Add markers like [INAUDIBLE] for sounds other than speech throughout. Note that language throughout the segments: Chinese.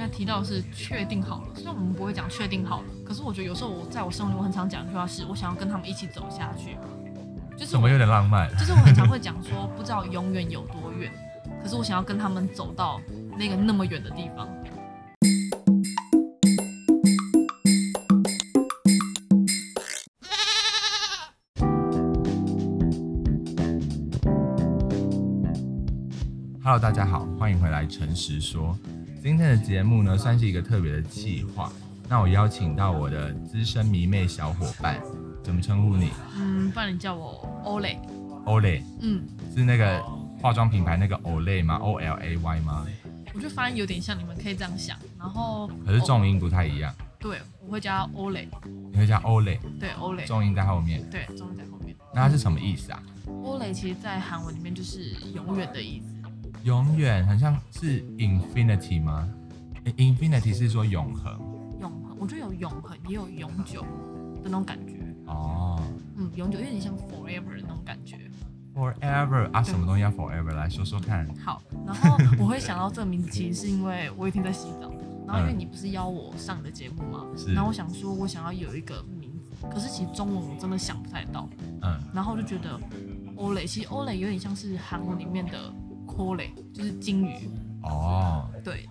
该提到的是确定好了，虽然我们不会讲确定好了，可是我觉得有时候我在我生活里我很常讲一句话是，我想要跟他们一起走下去。就是怎么有点浪漫？就是我很常会讲说，不知道永远有多远，可是我想要跟他们走到那个那么远的地方。Hello，大家好，欢迎回来诚实说。今天的节目呢，算是一个特别的计划。那我邀请到我的资深迷妹小伙伴，怎么称呼你？嗯，不然你叫我 Olay。Olay。嗯，是那个化妆品牌那个 Olay 吗？O L A Y 吗？我觉得发音有点像，你们可以这样想。然后，可是重音不太一样。对，我会加 Olay。你会加 Olay？对，Olay。重音在后面。对，重音在后面。那它是什么意思啊？Olay 其实在韩文里面就是永远的意思。永远很像是 infinity 吗？infinity 是说永恒。永恒，我觉得有永恒，也有永久的那种感觉。哦，嗯，永久有点像 forever 的那种感觉。forever 啊，什么东西要 forever？来说说看。好，然后我会想到这个名字，其实是因为我一天在洗澡，然后因为你不是邀我上你的节目吗？是。然后我想说，我想要有一个名字，可是其实中文我真的想不太到。嗯。然后我就觉得 Olay，其实 Olay 有点像是韩文里面的。Olay 就是金鱼哦，对，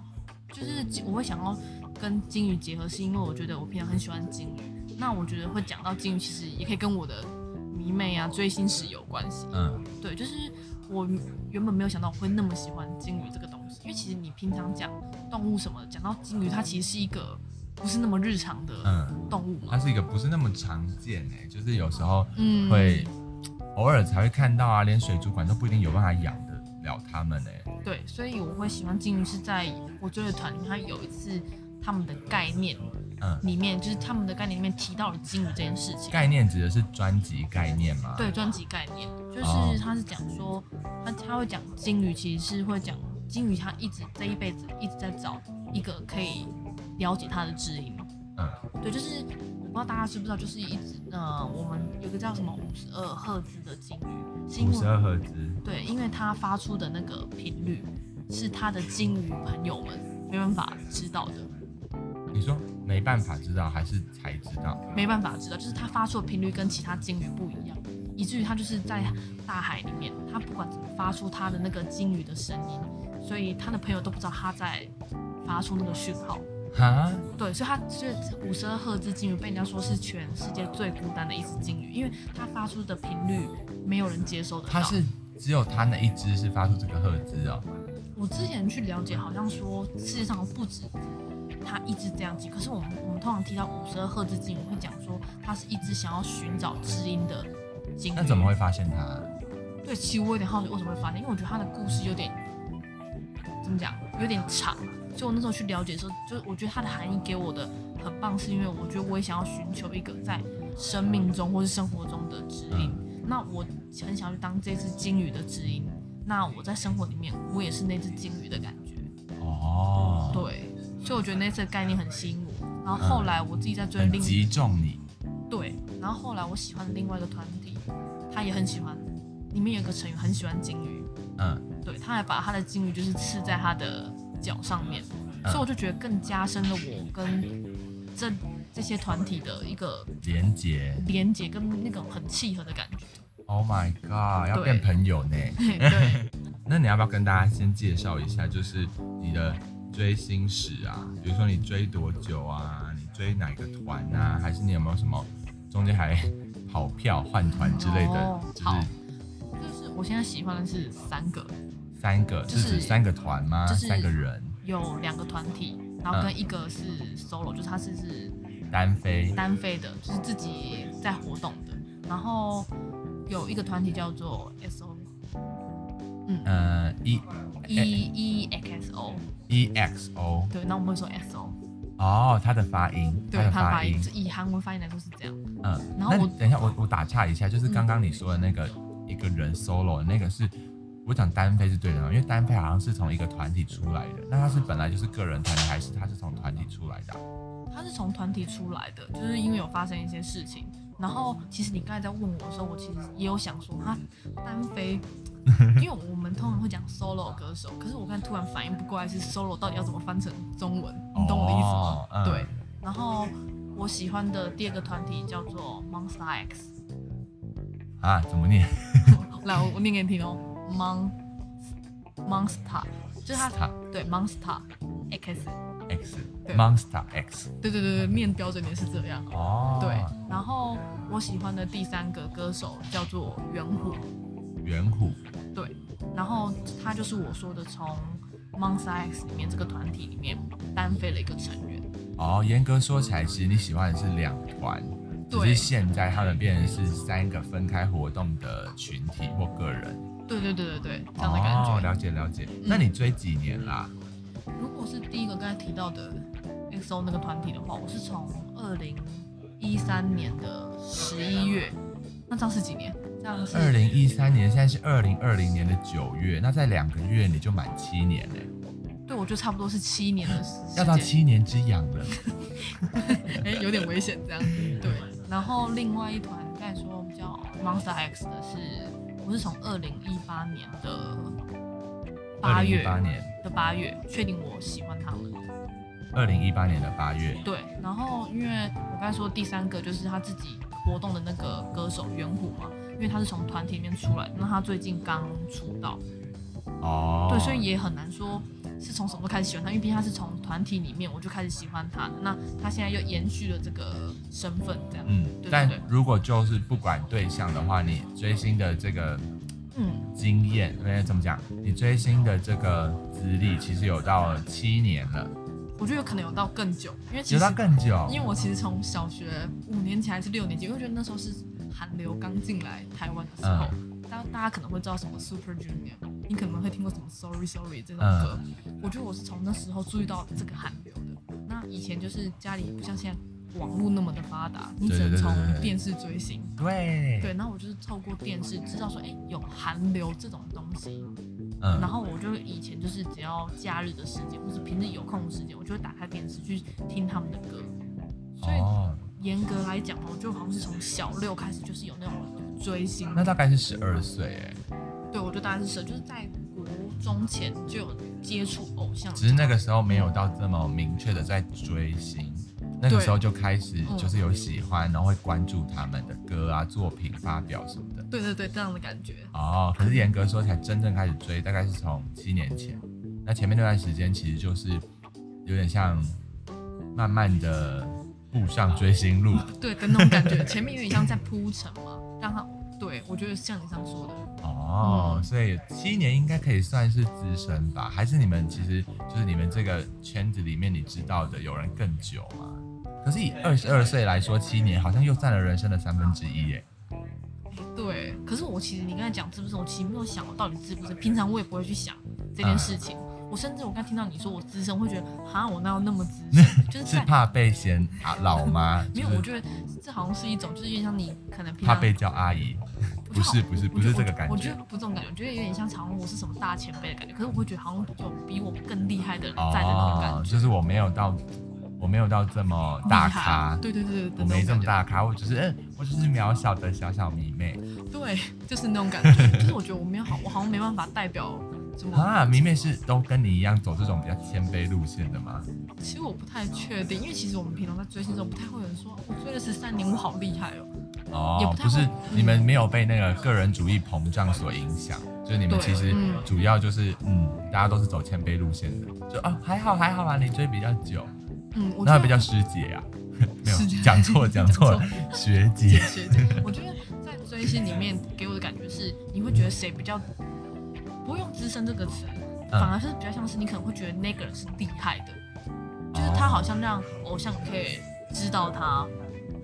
就是我会想要跟金鱼结合，是因为我觉得我平常很喜欢金鱼。那我觉得会讲到金鱼，其实也可以跟我的迷妹啊、追星史有关系。嗯，对，就是我原本没有想到我会那么喜欢金鱼这个东西，因为其实你平常讲动物什么，讲到金鱼，它其实是一个不是那么日常的动物嘛，它是一个不是那么常见诶，就是有时候会偶尔才会看到啊，连水族馆都不一定有办法养。了他们呢？对，所以我会喜欢金鱼是在我追的团里面，他有一次他们的概念，嗯，里面就是他们的概念里面提到了金鱼这件事情。概念指的是专辑概念吗？对，专辑概念就是他是讲说，他他会讲金鱼其实是会讲金鱼，他一直这一辈子一直在找一个可以了解他的知音。嗯，对，就是。不知道大家知不知道，就是一直呃，我们有个叫什么五十二赫兹的鲸鱼，五十二赫兹，对，因为它发出的那个频率是它的鲸鱼朋友们没办法知道的。你说没办法知道还是才知道？没办法知道，就是它发出的频率跟其他鲸鱼不一样，以至于它就是在大海里面，它不管怎么发出它的那个鲸鱼的声音，所以它的朋友都不知道它在发出那个讯号。哈，对，所以它所以五十二赫兹金鱼被人家说是全世界最孤单的一只金鱼，因为它发出的频率没有人接收的到。它是只有它那一只是发出这个赫兹哦。我之前去了解，好像说世界上不止它一只这样子，可是我们我们通常提到五十二赫兹金鱼，会讲说它是一只想要寻找知音的金鱼。那怎么会发现它？对，其实我有点好奇为什么会发现，因为我觉得它的故事有点怎么讲，有点长。就我那时候去了解的时候，就我觉得它的含义给我的很棒，是因为我觉得我也想要寻求一个在生命中或是生活中的知音。嗯、那我很想要去当这只金鱼的知音。那我在生活里面，我也是那只金鱼的感觉。哦，对，所以我觉得那次的概念很吸引我。然后后来我自己在追另，击中你。对，然后后来我喜欢的另外一个团体，他也很喜欢，里面有一个成员很喜欢金鱼。嗯，对，他还把他的金鱼就是刺在他的。脚上面，所以我就觉得更加深了我跟这这些团体的一个连接，连接跟那种很契合的感觉。Oh my god，要变朋友呢？[LAUGHS] 对。那你要不要跟大家先介绍一下，就是你的追星史啊？比如说你追多久啊？你追哪个团啊？还是你有没有什么中间还跑票换团之类的？哦，好，就是我现在喜欢的是三个。三个，就是三个团吗？就是三个人，有两个团体，然后跟一个是 solo，、嗯、就是他是是单飞单飞的，就是自己在活动的。然后有一个团体叫做 S O，嗯呃 E E E X O E X O，对，那我们会说 S O。哦，他的发音，对，他的发音，是以韩文发音来说是这样。嗯，然后我等一下，我我打岔一下，就是刚刚你说的那个、嗯、一个人 solo 那个是。我讲单飞是对的吗？因为单飞好像是从一个团体出来的，那他是本来就是个人团体，还是他是从团体出来的、啊？他是从团体出来的，就是因为有发生一些事情。然后其实你刚才在问我的时候，我其实也有想说，他单飞 [LAUGHS] 因为我们通常会讲 solo 歌手，可是我刚才突然反应不过来，是 solo 到底要怎么翻成中文？你懂我的意思吗？哦嗯、对。然后我喜欢的第二个团体叫做 Monster X。啊？怎么念？[LAUGHS] 来，我念给你听哦。Mon Monsta，就是它。Star. 对 monster x x monster X。对对对对，念标准点是这样。哦。对。然后我喜欢的第三个歌手叫做圆虎。圆虎。对。然后他就是我说的从 Monster X 里面这个团体里面单飞了一个成员。哦，严格说起来，其实你喜欢的是两团，只是现在他们变成是三个分开活动的群体或个人。对对对对对，这样的感觉。哦，了解了解。嗯，那你追几年啦？如果是第一个刚才提到的 XO 那个团体的话，我是从二零一三年的十一月，那这样是几年？这样是二零一三年，现在是二零二零年的九月，那在两个月你就满七年嘞。对，我觉得差不多是七年的时间，要到七年之痒了。[LAUGHS] 哎、欸，有点危险这样子。对，然后另外一团刚才说比较 Monster X 的是，我是从二零一八年的八月，八年的八月确定我喜欢他们。二零一八年的八月。对，然后因为我刚才说第三个就是他自己活动的那个歌手元虎嘛，因为他是从团体里面出来，那他最近刚出道。哦。对，所以也很难说。是从什么时候开始喜欢他？因为毕竟他是从团体里面我就开始喜欢他的，那他现在又延续了这个身份，这样。嗯，对对对。但如果就是不管对象的话，你追星的这个嗯经验，应该怎么讲？你追星的这个资历其实有到七年了。我觉得有可能有到更久，因为其实有到更久，因为我其实从小学五年级还是六年级，因为我觉得那时候是韩流刚进来台湾的时候。嗯大大家可能会知道什么 Super Junior，你可能会听过什么 Sorry Sorry 这种歌。嗯、我觉得我是从那时候注意到这个韩流的。那以前就是家里不像现在网络那么的发达，你只能从电视追星。对对，然后我就是透过电视知道说，哎、欸，有韩流这种东西。嗯。然后我就以前就是只要假日的时间或者平日有空的时间，我就会打开电视去听他们的歌。所以严格来讲，我就好像是从小六开始就是有那种。追星，那大概是十二岁哎，对，我觉得大概是十，就是在国中前就有接触偶像，只是那个时候没有到这么明确的在追星，那个时候就开始就是有喜欢，然后会关注他们的歌啊、作品发表什么的。对对对，这样的感觉。哦，可是严格说才真正开始追，大概是从七年前。那前面那段时间其实就是有点像慢慢的步上追星路，对的那种感觉，前面有点像在铺陈嘛。让他对我觉得像你这样说的哦，嗯、所以七年应该可以算是资深吧？还是你们其实就是你们这个圈子里面你知道的有人更久吗？可是以二十二岁来说，七年好像又占了人生的三分之一耶。对，可是我其实你刚才讲资不是？我其实没有想我到底资不资深，平常我也不会去想这件事情。嗯我甚至我刚听到你说我资深，我会觉得哈，我哪有那么资深？就是是怕被嫌啊老吗？[LAUGHS] 没有，我觉得这好像是一种，就是有点像你可能怕被叫阿姨，不是不是不是这个感觉。我觉得不这种感觉，我觉得有点像，好像我是什么大前辈的感觉。可是我会觉得好像有比我更厉害的人在的那种感觉。哦，就是我没有到，我没有到这么大咖。对对对对，我没这么大咖，我只是嗯，我只是渺小的小小迷妹。对，就是那种感觉。[LAUGHS] 就是我觉得我没有好，我好像没办法代表。啊，迷妹是都跟你一样走这种比较谦卑路线的吗？其实我不太确定，因为其实我们平常在追星的时候，不太会有人说我追了十三年，我好厉害哦。哦，也不，不是，你们没有被那个个人主义膨胀所影响，就是你们其实主要就是嗯，嗯，大家都是走谦卑路线的，就啊还好还好啦，你追比较久，嗯，那比较师姐啊，[LAUGHS] 没有讲错 [LAUGHS] 讲错了，学姐。学姐。我觉得在追星里面给我的感觉是，你会觉得谁比较。不用“资深”这个词，反而是比较像是你可能会觉得那个人是厉害的，嗯、就是他好像让偶像可以知道他，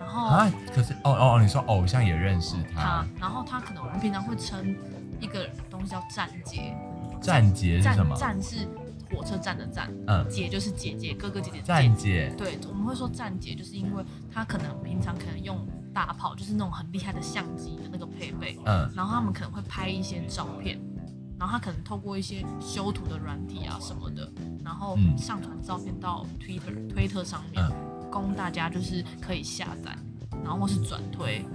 然后啊，可是哦哦，你说偶像也认识他，他，然后他可能我们平常会称一个东西叫站姐，站姐是什么？站是火车站的站，嗯，姐就是姐姐哥哥姐姐，站姐，对，我们会说站姐，就是因为他可能平常可能用大炮，就是那种很厉害的相机的那个配备，嗯，然后他们可能会拍一些照片。然后他可能透过一些修图的软体啊什么的，然后上传照片到 Twitter、嗯、推特上面，供大家就是可以下载，然后或是转推。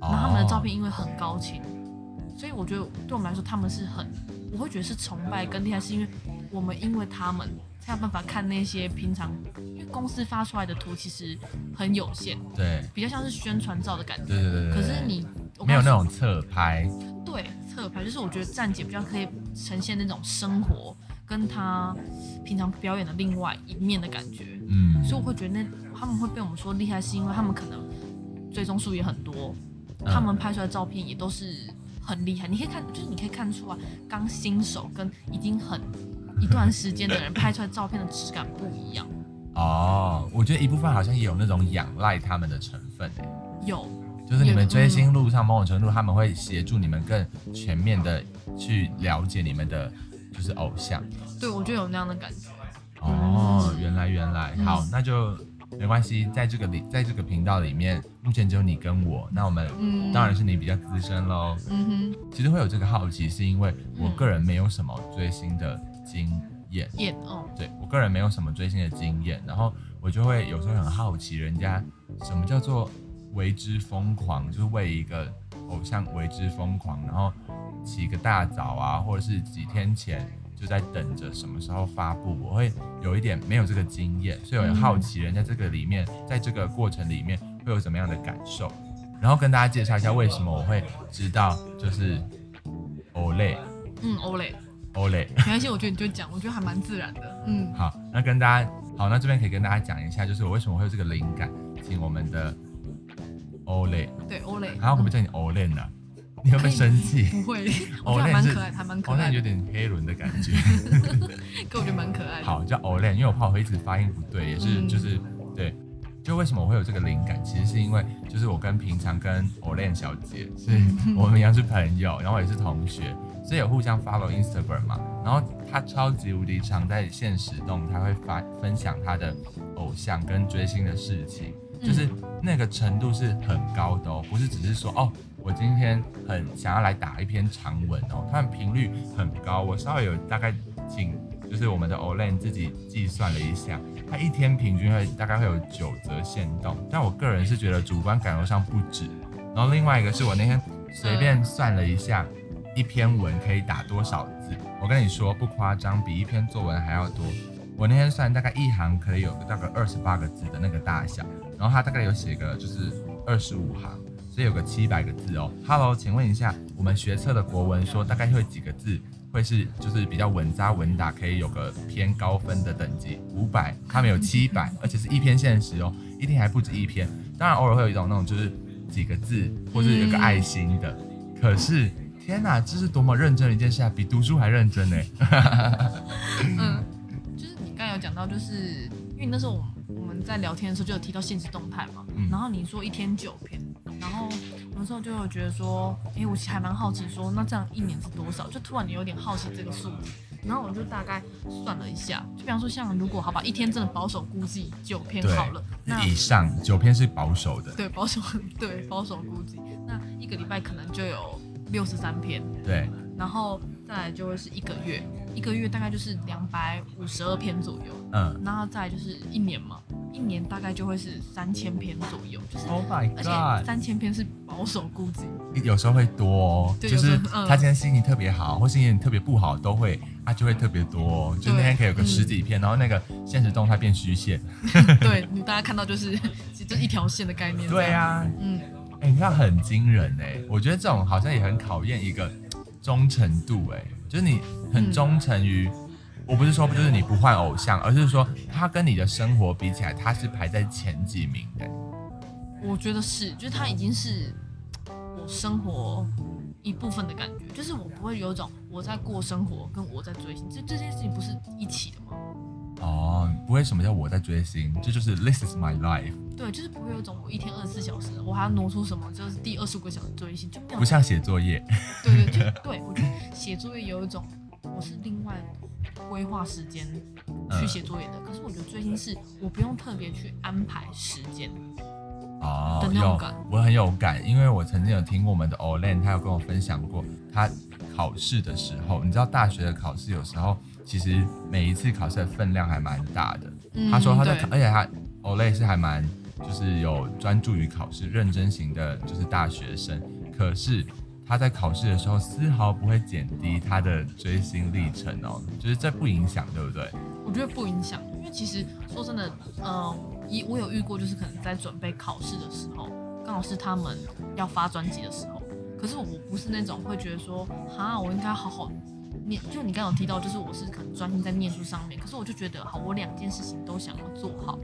然后他们的照片因为很高清，所以我觉得对我们来说，他们是很，我会觉得是崇拜跟厉害，是因为我们因为他们才有办法看那些平常，因为公司发出来的图其实很有限，对，比较像是宣传照的感觉。对对对对。可是你没有那种侧拍。对，侧拍就是我觉得站姐比较可以呈现那种生活跟他平常表演的另外一面的感觉。嗯。所以我会觉得那他们会被我们说厉害，是因为他们可能追踪数也很多。他们拍出来的照片也都是很厉害，你可以看，就是你可以看出啊，刚新手跟已经很一段时间的人拍出来照片的质感不一样。哦，我觉得一部分好像也有那种仰赖他们的成分诶。有，就是你们追星路上某种程度他们会协助你们更全面的去了解你们的，就是偶像。对，我就有那样的感觉。哦，原来原来，好，那就。没关系，在这个里，在这个频道里面，目前只有你跟我。那我们、嗯、当然是你比较资深喽。嗯哼。其实会有这个好奇，是因为我个人没有什么追星的经验。验、嗯、哦。对，我个人没有什么追星的经验，然后我就会有时候很好奇，人家什么叫做为之疯狂，就是为一个偶像为之疯狂，然后起个大早啊，或者是几天前。就在等着什么时候发布，我会有一点没有这个经验，所以我很好奇人在这个里面，在这个过程里面会有什么样的感受，然后跟大家介绍一下为什么我会知道就是 Olay，嗯，Olay，Olay，没关系，我觉得你就讲，我觉得还蛮自然的，嗯，好，那跟大家好，那这边可以跟大家讲一下，就是我为什么会有这个灵感，请我们的 Olay，对 Olay，然后我们叫你 Olay 呢？你会不会生气？不会，[LAUGHS] 我觉得蛮可爱，还蛮可爱。Olay 有点黑轮的感觉，可 [LAUGHS] 我觉得蛮可爱的。好，叫 Olan，因为我怕我会一直发音不对，也是就是对。就为什么我会有这个灵感？其实是因为就是我跟平常跟 Olan 小姐是我们一样是朋友，然后也是同学，所以有互相 follow Instagram 嘛。然后她超级无敌常在现实动态会发分享她的偶像跟追星的事情，就是那个程度是很高的哦，不是只是说哦。我今天很想要来打一篇长文哦，他们频率很高。我稍微有大概请，就是我们的 Olay 自己计算了一下，他一天平均会大概会有九则限动，但我个人是觉得主观感受上不止。然后另外一个是我那天随便算了一下，一篇文可以打多少字？我跟你说不夸张，比一篇作文还要多。我那天算大概一行可以有个大概二十八个字的那个大小，然后他大概有写个就是二十五行。这有个七百个字哦。Hello，请问一下，我们学测的国文说大概会几个字会是就是比较稳扎稳打，可以有个偏高分的等级？五百，他们有七百，而且是一篇限时哦，一天还不止一篇。当然偶尔会有一种那种就是几个字或者有个爱心的。嗯、可是天哪，这是多么认真的一件事啊，比读书还认真呢。嗯，[LAUGHS] 就是你刚才有讲到，就是因为那时候我们我们在聊天的时候就有提到现实动态嘛，嗯、然后你说一天九篇。然后有时候就会觉得说，哎，我其实还蛮好奇说，说那这样一年是多少？就突然你有点好奇这个数字。然后我就大概算了一下，就比方说像如果好吧，一天真的保守估计九篇好了，那以上九篇是保守的。对，保守 [LAUGHS] 对保守估计，那一个礼拜可能就有六十三篇。对，然后再来就会是一个月，一个月大概就是两百五十二篇左右。嗯，然后再来就是一年嘛。一年大概就会是三千篇左右，就是，Oh my God，而且三千篇是保守估计，有时候会多哦，就是他今天心情特别好，或心情特别不好，都会啊就会特别多哦，就那天可以有个十几篇，然后那个现实动态变虚线，[LAUGHS] 对，你大家看到就是 [LAUGHS] 就一条线的概念，对啊，嗯，哎，你看很惊人哎，我觉得这种好像也很考验一个忠诚度哎，就是你很忠诚于。我不是说不就是你不换偶像，而是说他跟你的生活比起来，他是排在前几名的。我觉得是，就是他已经是我生活一部分的感觉，就是我不会有一种我在过生活跟我在追星，这这件事情不是一起的吗？哦，不会什么叫我在追星，这就是 This is my life。对，就是不会有一种我一天二十四小时，我还要挪出什么，就是第二十五个小时追星，就不像写作业。对对对，对我觉得写作业有一种我是另外。规划时间去写作业的，嗯、可是我觉得追星是我不用特别去安排时间哦，有我很有感，因为我曾经有听过我们的 Olen，他有跟我分享过，他考试的时候，你知道大学的考试有时候其实每一次考试的分量还蛮大的。嗯、他说他在考，而且他 Olen 是还蛮就是有专注于考试、认真型的，就是大学生，可是。他在考试的时候丝毫不会减低他的追星历程哦，就是这不影响，对不对？我觉得不影响，因为其实说真的，呃，一我有遇过，就是可能在准备考试的时候，刚好是他们要发专辑的时候，可是我不是那种会觉得说，哈，我应该好好。念就你刚刚有提到，就是我是可能专心在念书上面，可是我就觉得好，我两件事情都想要做好，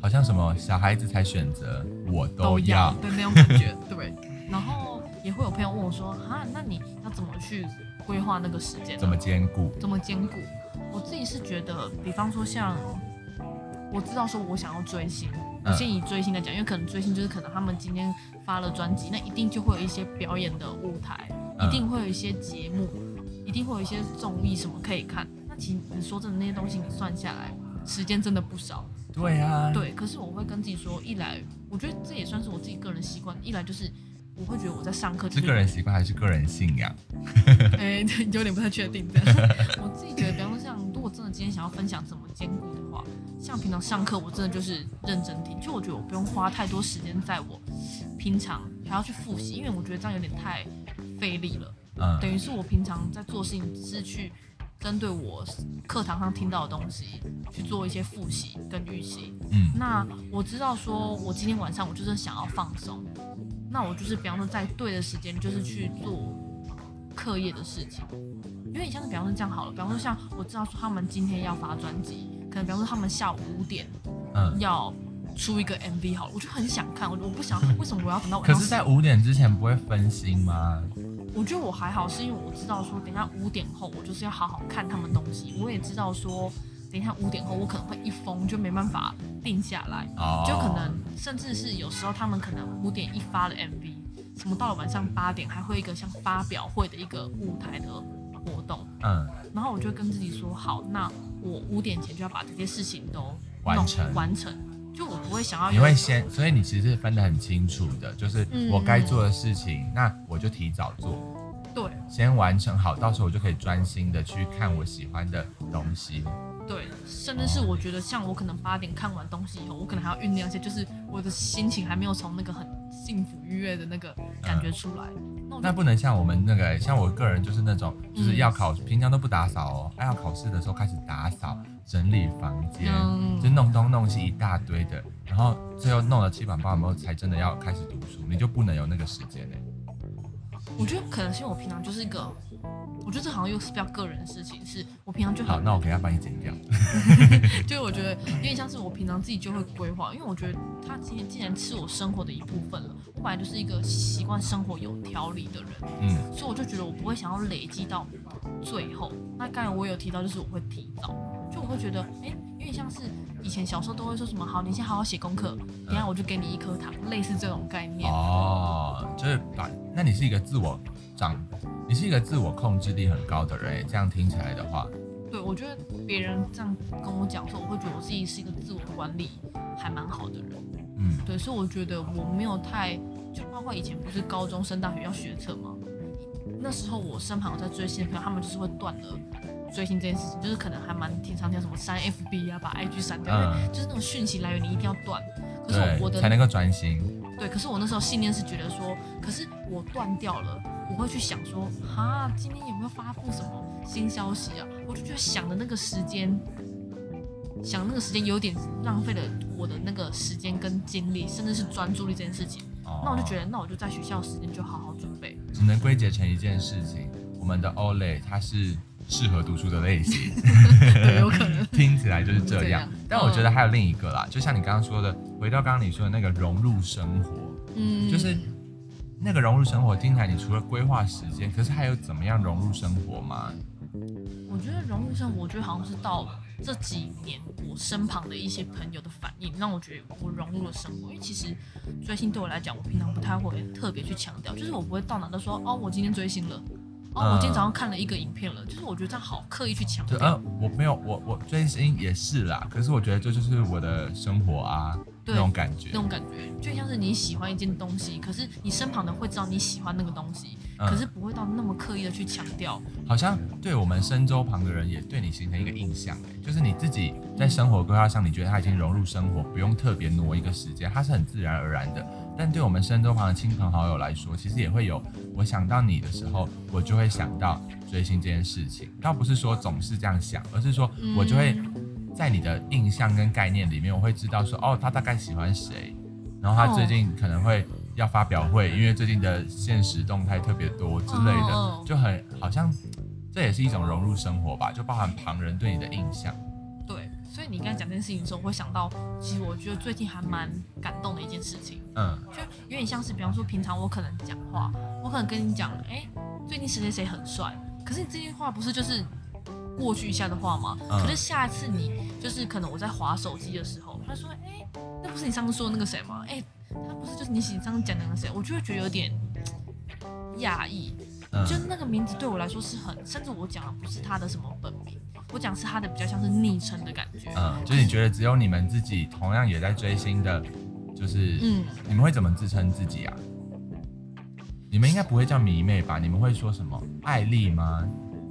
好像什么小孩子才选择我都要的那种感觉，对。然后也会有朋友问我说，哈，那你要怎么去规划那个时间？怎么兼顾？怎么兼顾？我自己是觉得，比方说像我知道说我想要追星，我先以追星来讲，因为可能追星就是可能他们今天发了专辑，那一定就会有一些表演的舞台，一定会有一些节目。一定会有一些综艺什么可以看，那其实你说真的那些东西，你算下来时间真的不少。对啊，对。可是我会跟自己说，一来我觉得这也算是我自己个人习惯，一来就是我会觉得我在上课就是是个人习惯还是个人信仰？[LAUGHS] 哎、欸，有点不太确定。但 [LAUGHS] 是我自己觉得，比方说像如果真的今天想要分享怎么兼顾的话，像平常上课我真的就是认真听，就我觉得我不用花太多时间在我平常还要去复习，因为我觉得这样有点太费力了。嗯，等于是我平常在做事情，是去针对我课堂上听到的东西去做一些复习跟预习。嗯，那我知道说，我今天晚上我就是想要放松，那我就是比方说在对的时间，就是去做课业的事情。因为你像是比方说这样好了，比方说像我知道说他们今天要发专辑，可能比方说他们下午五点，嗯，要出一个 MV 好了，我就很想看，我我不想 [LAUGHS] 为什么我要等到晚上？可是，在五点之前不会分心吗？我觉得我还好，是因为我知道说，等一下五点后我就是要好好看他们东西。我也知道说，等一下五点后我可能会一疯就没办法定下来，就可能甚至是有时候他们可能五点一发的 MV，什么到了晚上八点还会一个像发表会的一个舞台的活动，嗯，然后我就跟自己说，好，那我五点前就要把这些事情都完成。完成。就我不会想要，你会先，所以你其实是分得很清楚的，就是我该做的事情，嗯、那我就提早做，对，先完成好，到时候我就可以专心的去看我喜欢的东西，对，甚至是我觉得像我可能八点看完东西以后，我可能还要酝酿一些，就是我的心情还没有从那个很幸福愉悦的那个感觉出来，嗯、那，那不能像我们那个，像我个人就是那种，就是要考，嗯、平常都不打扫哦，还要考试的时候开始打扫。整理房间，嗯、就弄东弄西一大堆的，然后最后弄了七晚八晚后才真的要开始读书，你就不能有那个时间呢？我觉得可能是因为我平常就是一个，我觉得这好像又是比较个人的事情，是我平常就好，那我可以要帮你剪掉。[LAUGHS] 就是我觉得有点像是我平常自己就会规划，因为我觉得他今天既然是我生活的一部分了，我本来就是一个习惯生活有条理的人，嗯，所以我就觉得我不会想要累积到最后。那刚才我有提到，就是我会提早。就我会觉得，哎、欸，有点像是以前小时候都会说什么，好，你先好好写功课，等下我就给你一颗糖，嗯、类似这种概念。哦，就是把，那你是一个自我长，你是一个自我控制力很高的人，这样听起来的话。对，我觉得别人这样跟我讲说，我会觉得我自己是一个自我管理还蛮好的人。嗯，对，所以我觉得我没有太，就包括以前不是高中升大学要学测吗？那时候我身旁有在追星的朋友，他们就是会断了。追星这件事情，就是可能还蛮挺常听什么删 FB 啊，把 IG 删掉，因为就是那种讯息来源你一定要断。可是我的才能够专心。对，可是我那时候信念是觉得说，可是我断掉了，我会去想说，哈，今天有没有发布什么新消息啊？我就觉得想的那个时间，想那个时间有点浪费了我的那个时间跟精力，甚至是专注力这件事情。哦、那我就觉得，那我就在学校时间就好好准备。只能归结成一件事情，我们的 Olay 他是。适合读书的类型，[LAUGHS] 对，有可能听起来就是这样。[LAUGHS] 这样，但我觉得还有另一个啦，就像你刚刚说的，回到刚刚你说的那个融入生活，嗯，就是那个融入生活，听起来你除了规划时间，可是还有怎么样融入生活吗？我觉得融入生活，我觉得好像是到这几年我身旁的一些朋友的反应，让我觉得我融入了生活。因为其实追星对我来讲，我平常不太会特别去强调，就是我不会到哪都说哦，我今天追星了。哦，我今天早上看了一个影片了，就是我觉得这样好刻意去强调。呃，我没有，我我追星也是啦，可是我觉得这就是我的生活啊。那种感觉，那种感觉就像是你喜欢一件东西，可是你身旁的会知道你喜欢那个东西，嗯、可是不会到那么刻意的去强调。好像对我们身周旁的人也对你形成一个印象，就是你自己在生活规划上，你觉得他已经融入生活，不用特别挪一个时间，它是很自然而然的。但对我们身周旁的亲朋好友来说，其实也会有，我想到你的时候，我就会想到追星这件事情。倒不是说总是这样想，而是说我就会。在你的印象跟概念里面，我会知道说，哦，他大概喜欢谁，然后他最近可能会要发表会，因为最近的现实动态特别多之类的，就很好像这也是一种融入生活吧，就包含旁人对你的印象。对，所以你刚才讲这件事情的时候，我会想到，其实我觉得最近还蛮感动的一件事情，嗯，就有点像是，比方说平常我可能讲话，我可能跟你讲，哎，最近谁谁谁很帅，可是你这句话不是就是。过去一下的话嘛，可是下一次你就是可能我在划手机的时候，他说：“哎、欸，那不是你上次说的那个谁吗？哎、欸，他不是就是你上次讲的那个谁？”我就会觉得有点讶异，嗯、就那个名字对我来说是很，甚至我讲的不是他的什么本名，我讲是他的比较像是昵称的感觉。嗯，就是你觉得只有你们自己同样也在追星的，就是嗯，你们会怎么自称自己啊？你们应该不会叫迷妹吧？你们会说什么艾丽吗？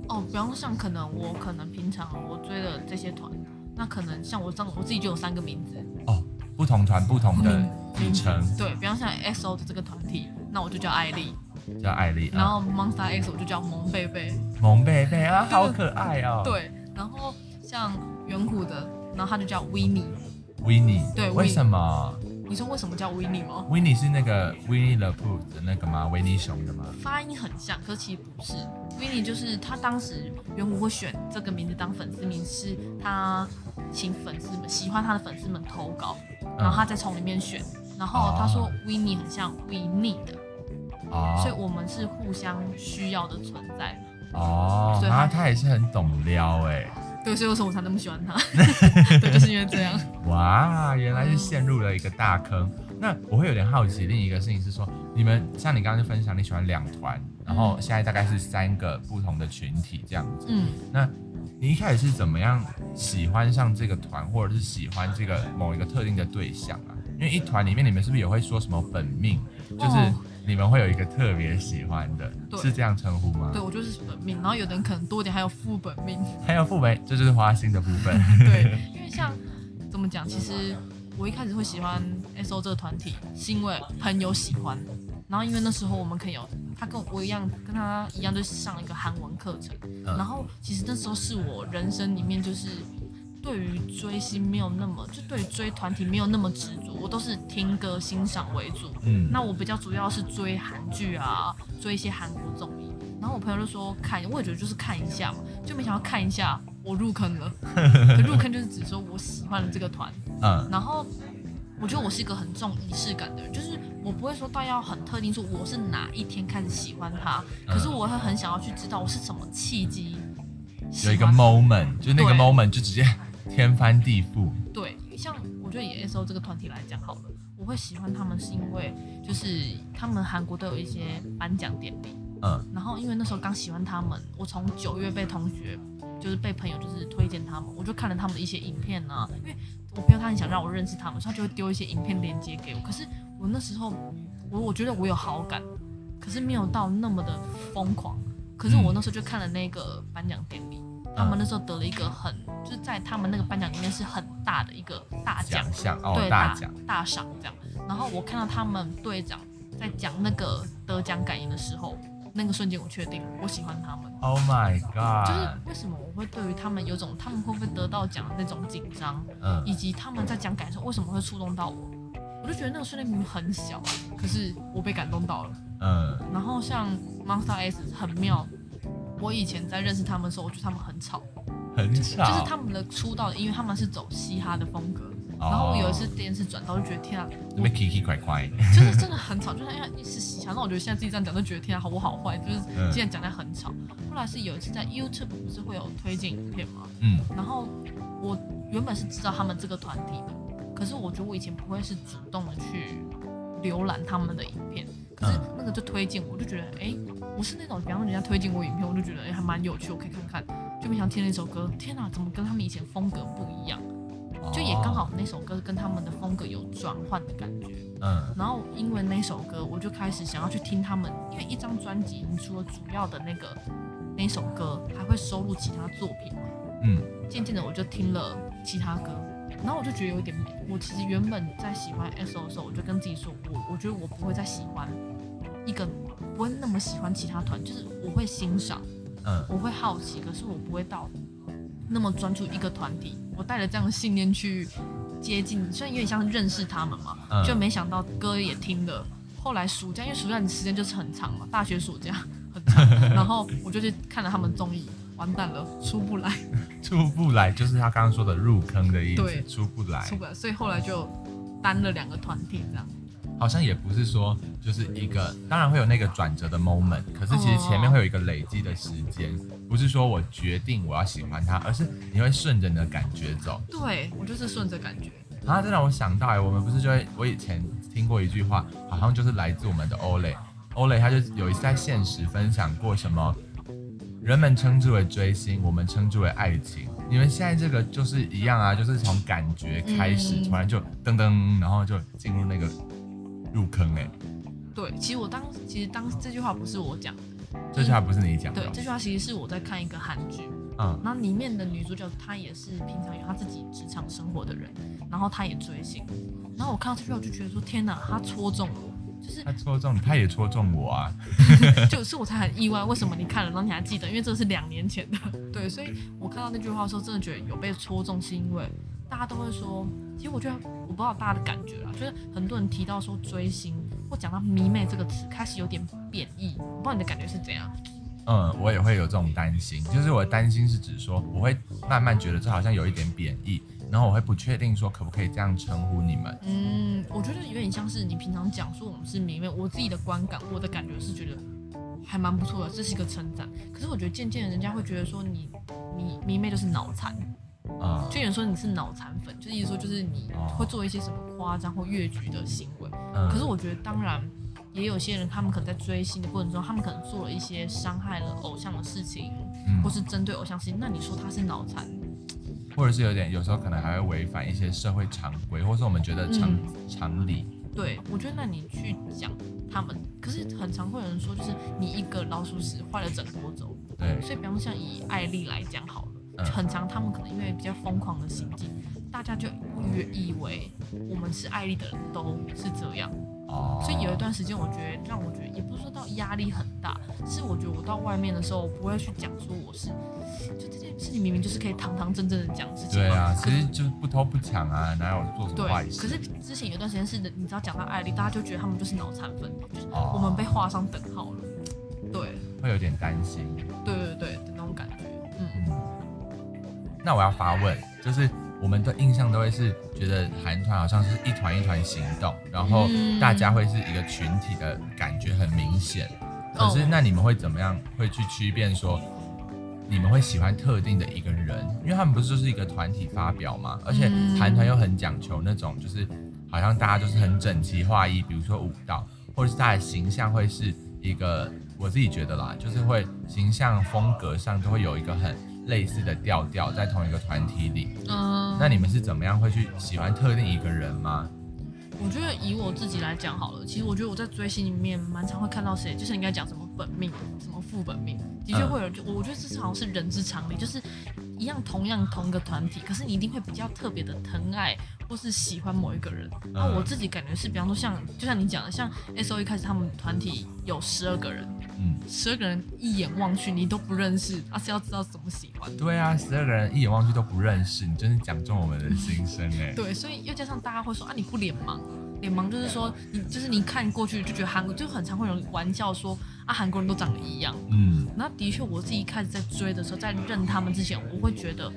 哦，比方说像可能我可能平常我追的这些团，那可能像我这我自己就有三个名字哦，不同团不同的名称，对，比方像 X O 的这个团体，那我就叫艾丽，叫艾丽，然后 Monster X 我就叫萌贝贝，萌贝贝啊，好可爱哦，对，然后像远古的，然后他就叫 Winnie，Winnie，对，为什么？你说为什么叫维尼吗？维尼是那个 Winnie the Pooh 的那个吗？维尼熊的吗？发音很像，可是其实不是。维尼就是他当时原本会选这个名字当粉丝名，是他请粉丝们喜欢他的粉丝们投稿，然后他再从里面选。然后他说维尼很像 We Need 的，哦，所以我们是互相需要的存在。哦，所以他也是很懂撩哎。对，所以为什么我才那么喜欢他？[LAUGHS] 对，就是因为这样。哇，原来是陷入了一个大坑。嗯、那我会有点好奇，另一个事情是说，你们像你刚刚就分享，你喜欢两团，然后现在大概是三个不同的群体这样子。嗯。那你一开始是怎么样喜欢上这个团，或者是喜欢这个某一个特定的对象啊？因为一团里面你们是不是也会说什么本命？就是。哦你们会有一个特别喜欢的，是这样称呼吗？对，我就是本命，然后有的人可能多点，还有副本命，[LAUGHS] 还有副本，这就是花心的部分。[LAUGHS] 对，[LAUGHS] 因为像怎么讲，其实我一开始会喜欢 XO 这个团体，是因为朋友喜欢，然后因为那时候我们可以有他跟我一样，跟他一样，就上一个韩文课程，嗯、然后其实那时候是我人生里面就是。对于追星没有那么，就对于追团体没有那么执着，我都是听歌欣赏为主。嗯，那我比较主要是追韩剧啊，追一些韩国综艺。然后我朋友就说看，我也觉得就是看一下嘛，就没想到看一下我入坑了。[LAUGHS] 可入坑就是指说我喜欢了这个团。嗯，然后我觉得我是一个很重仪式感的人，就是我不会说到要很特定说我是哪一天开始喜欢他，可是我会很想要去知道我是什么契机。有一个 moment，就那个 moment 就直接。天翻地覆。对，像我觉得以 S O 这个团体来讲好了，我会喜欢他们是因为就是他们韩国都有一些颁奖典礼，嗯，然后因为那时候刚喜欢他们，我从九月被同学就是被朋友就是推荐他们，我就看了他们的一些影片啊，因为我朋友他很想让我认识他们，所以他就会丢一些影片链接给我。可是我那时候我我觉得我有好感，可是没有到那么的疯狂。可是我那时候就看了那个颁奖典礼。他们那时候得了一个很，就是在他们那个颁奖里面是很大的一个大奖项，哦、对，大奖大赏这样。然后我看到他们队长在讲那个得奖感言的时候，那个瞬间我确定我喜欢他们。Oh my god！就是为什么我会对于他们有种他们会不会得到奖的那种紧张，嗯，以及他们在讲感言的时候为什么会触动到我，我就觉得那个瞬间明明很小，可是我被感动到了，嗯。然后像 Monster S 很妙。我以前在认识他们的时候，我觉得他们很吵，很吵，就是他们的出道的音乐，他们是走嘻哈的风格。哦、然后我有一次电视转到，就觉得天啊，就是真的很吵，就是因为是嘻哈。那我觉得现在自己这样讲，都觉得天啊，好不好坏，就是现在讲的很吵。嗯、后来是有一次在 YouTube 不是会有推荐影片吗？嗯，然后我原本是知道他们这个团体的，可是我觉得我以前不会是主动的去浏览他们的影片。可是那个就推荐，我就觉得，哎、欸，我是那种，比方说人家推荐我影片，我就觉得，哎、欸，还蛮有趣，我可以看看。就没想听了一首歌，天哪，怎么跟他们以前风格不一样？就也刚好那首歌跟他们的风格有转换的感觉。嗯，然后因为那首歌，我就开始想要去听他们，因为一张专辑，你除了主要的那个那首歌，还会收录其他作品嘛。嗯，渐渐的我就听了其他歌，然后我就觉得有点，我其实原本在喜欢 S.O 的时候，我就跟自己说，我我觉得我不会再喜欢一个，不会那么喜欢其他团，就是我会欣赏，嗯，我会好奇，可是我不会到那么专注一个团体。我带着这样的信念去接近，虽然有点像认识他们嘛，嗯、就没想到歌也听了。后来暑假，因为暑假的时间就是很长嘛，大学暑假 [LAUGHS] 很长，然后我就去看了他们综艺。完蛋了，出不来，[LAUGHS] 出不来，就是他刚刚说的入坑的意思，对，出不来，出不来，所以后来就单了两个团体这样。好像也不是说就是一个，当然会有那个转折的 moment，可是其实前面会有一个累积的时间，哦、不是说我决定我要喜欢他，而是你会顺着你的感觉走。对，我就是顺着感觉。啊，这让我想到哎，我们不是就会，我以前听过一句话，好像就是来自我们的欧蕾，欧蕾他就有一次在现实分享过什么。人们称之为追星，我们称之为爱情。你们现在这个就是一样啊，就是从感觉开始，突然就噔噔，然后就进入那个入坑哎。对，其实我当其实当这句话不是我讲的，这句话不是你讲的。对，这句话其实是我在看一个韩剧，嗯，那里面的女主角她也是平常有她自己职场生活的人，然后她也追星，然后我看到这句话我就觉得说天哪，她戳中我。就是他戳中你，他也戳中我啊！[LAUGHS] 就是我才很意外，为什么你看了，然后你还记得？因为这是两年前的，[LAUGHS] 对，所以我看到那句话的时候，真的觉得有被戳中，是因为大家都会说，其实我觉得我不知道大家的感觉啦，就是很多人提到说追星或讲到迷妹这个词，开始有点贬义，我不知道你的感觉是怎样？嗯，我也会有这种担心，就是我的担心是指说，我会慢慢觉得这好像有一点贬义。然后我会不确定说可不可以这样称呼你们。嗯，我觉得有点像是你平常讲说我们是迷妹，我自己的观感，我的感觉是觉得还蛮不错的，这是一个称赞。可是我觉得渐渐，人家会觉得说你迷迷妹就是脑残，啊、嗯，就有人说你是脑残粉，就意思说就是你会做一些什么夸张或越矩的行为。嗯，可是我觉得当然也有些人，他们可能在追星的过程中，他们可能做了一些伤害了偶像的事情，嗯、或是针对偶像事情，那你说他是脑残？或者是有点，有时候可能还会违反一些社会常规，或是我们觉得常、嗯、常理。对，我觉得那你去讲他们，可是很常会有人说，就是你一个老鼠屎坏了整锅粥。对，所以比方像以艾丽来讲好了，嗯、很常他们可能因为比较疯狂的行径，大家就越以为我们是艾丽的人都是这样。哦，所以有一段时间，我觉得让我觉得也不是说到压力很大，是我觉得我到外面的时候，我不会去讲说我是，就这件事情明明就是可以堂堂正正的讲事情。对啊，其实就是不偷不抢啊，哪有做什么坏事？对，可是之前有一段时间是的，你知道讲到艾丽，大家就觉得他们就是脑残粉，就是哦，我们被画上等号了。对，会有点担心。对对对的那种感觉。嗯嗯。那我要发问，就是。我们的印象都会是觉得韩团好像是一团一团行动，然后大家会是一个群体的感觉很明显。可是那你们会怎么样会去区辨说你们会喜欢特定的一个人？因为他们不是就是一个团体发表嘛，而且韩团又很讲求那种就是好像大家就是很整齐划一，比如说舞蹈，或者是他的形象会是一个我自己觉得啦，就是会形象风格上都会有一个很。类似的调调在同一个团体里，嗯，那你们是怎么样会去喜欢特定一个人吗？我觉得以我自己来讲好了，其实我觉得我在追星里面蛮常会看到谁，就是应该讲什么本命，什么副本命，的确会有，就、嗯、我觉得这好像是人之常理，就是一样同样同一个团体，可是你一定会比较特别的疼爱或是喜欢某一个人。那、嗯、我自己感觉是，比方说像就像你讲的，像 S O 一开始他们团体有十二个人。嗯，十二个人一眼望去你都不认识，而、啊、是要知道怎么喜欢。对啊，十二个人一眼望去都不认识，你真是讲中我们的心声哎。[LAUGHS] 对，所以又加上大家会说啊，你不脸盲，脸盲就是说你就是你看过去就觉得韩国就很常会有玩笑说啊，韩国人都长得一样。嗯，那的确我自己一开始在追的时候，在认他们之前，我会觉得，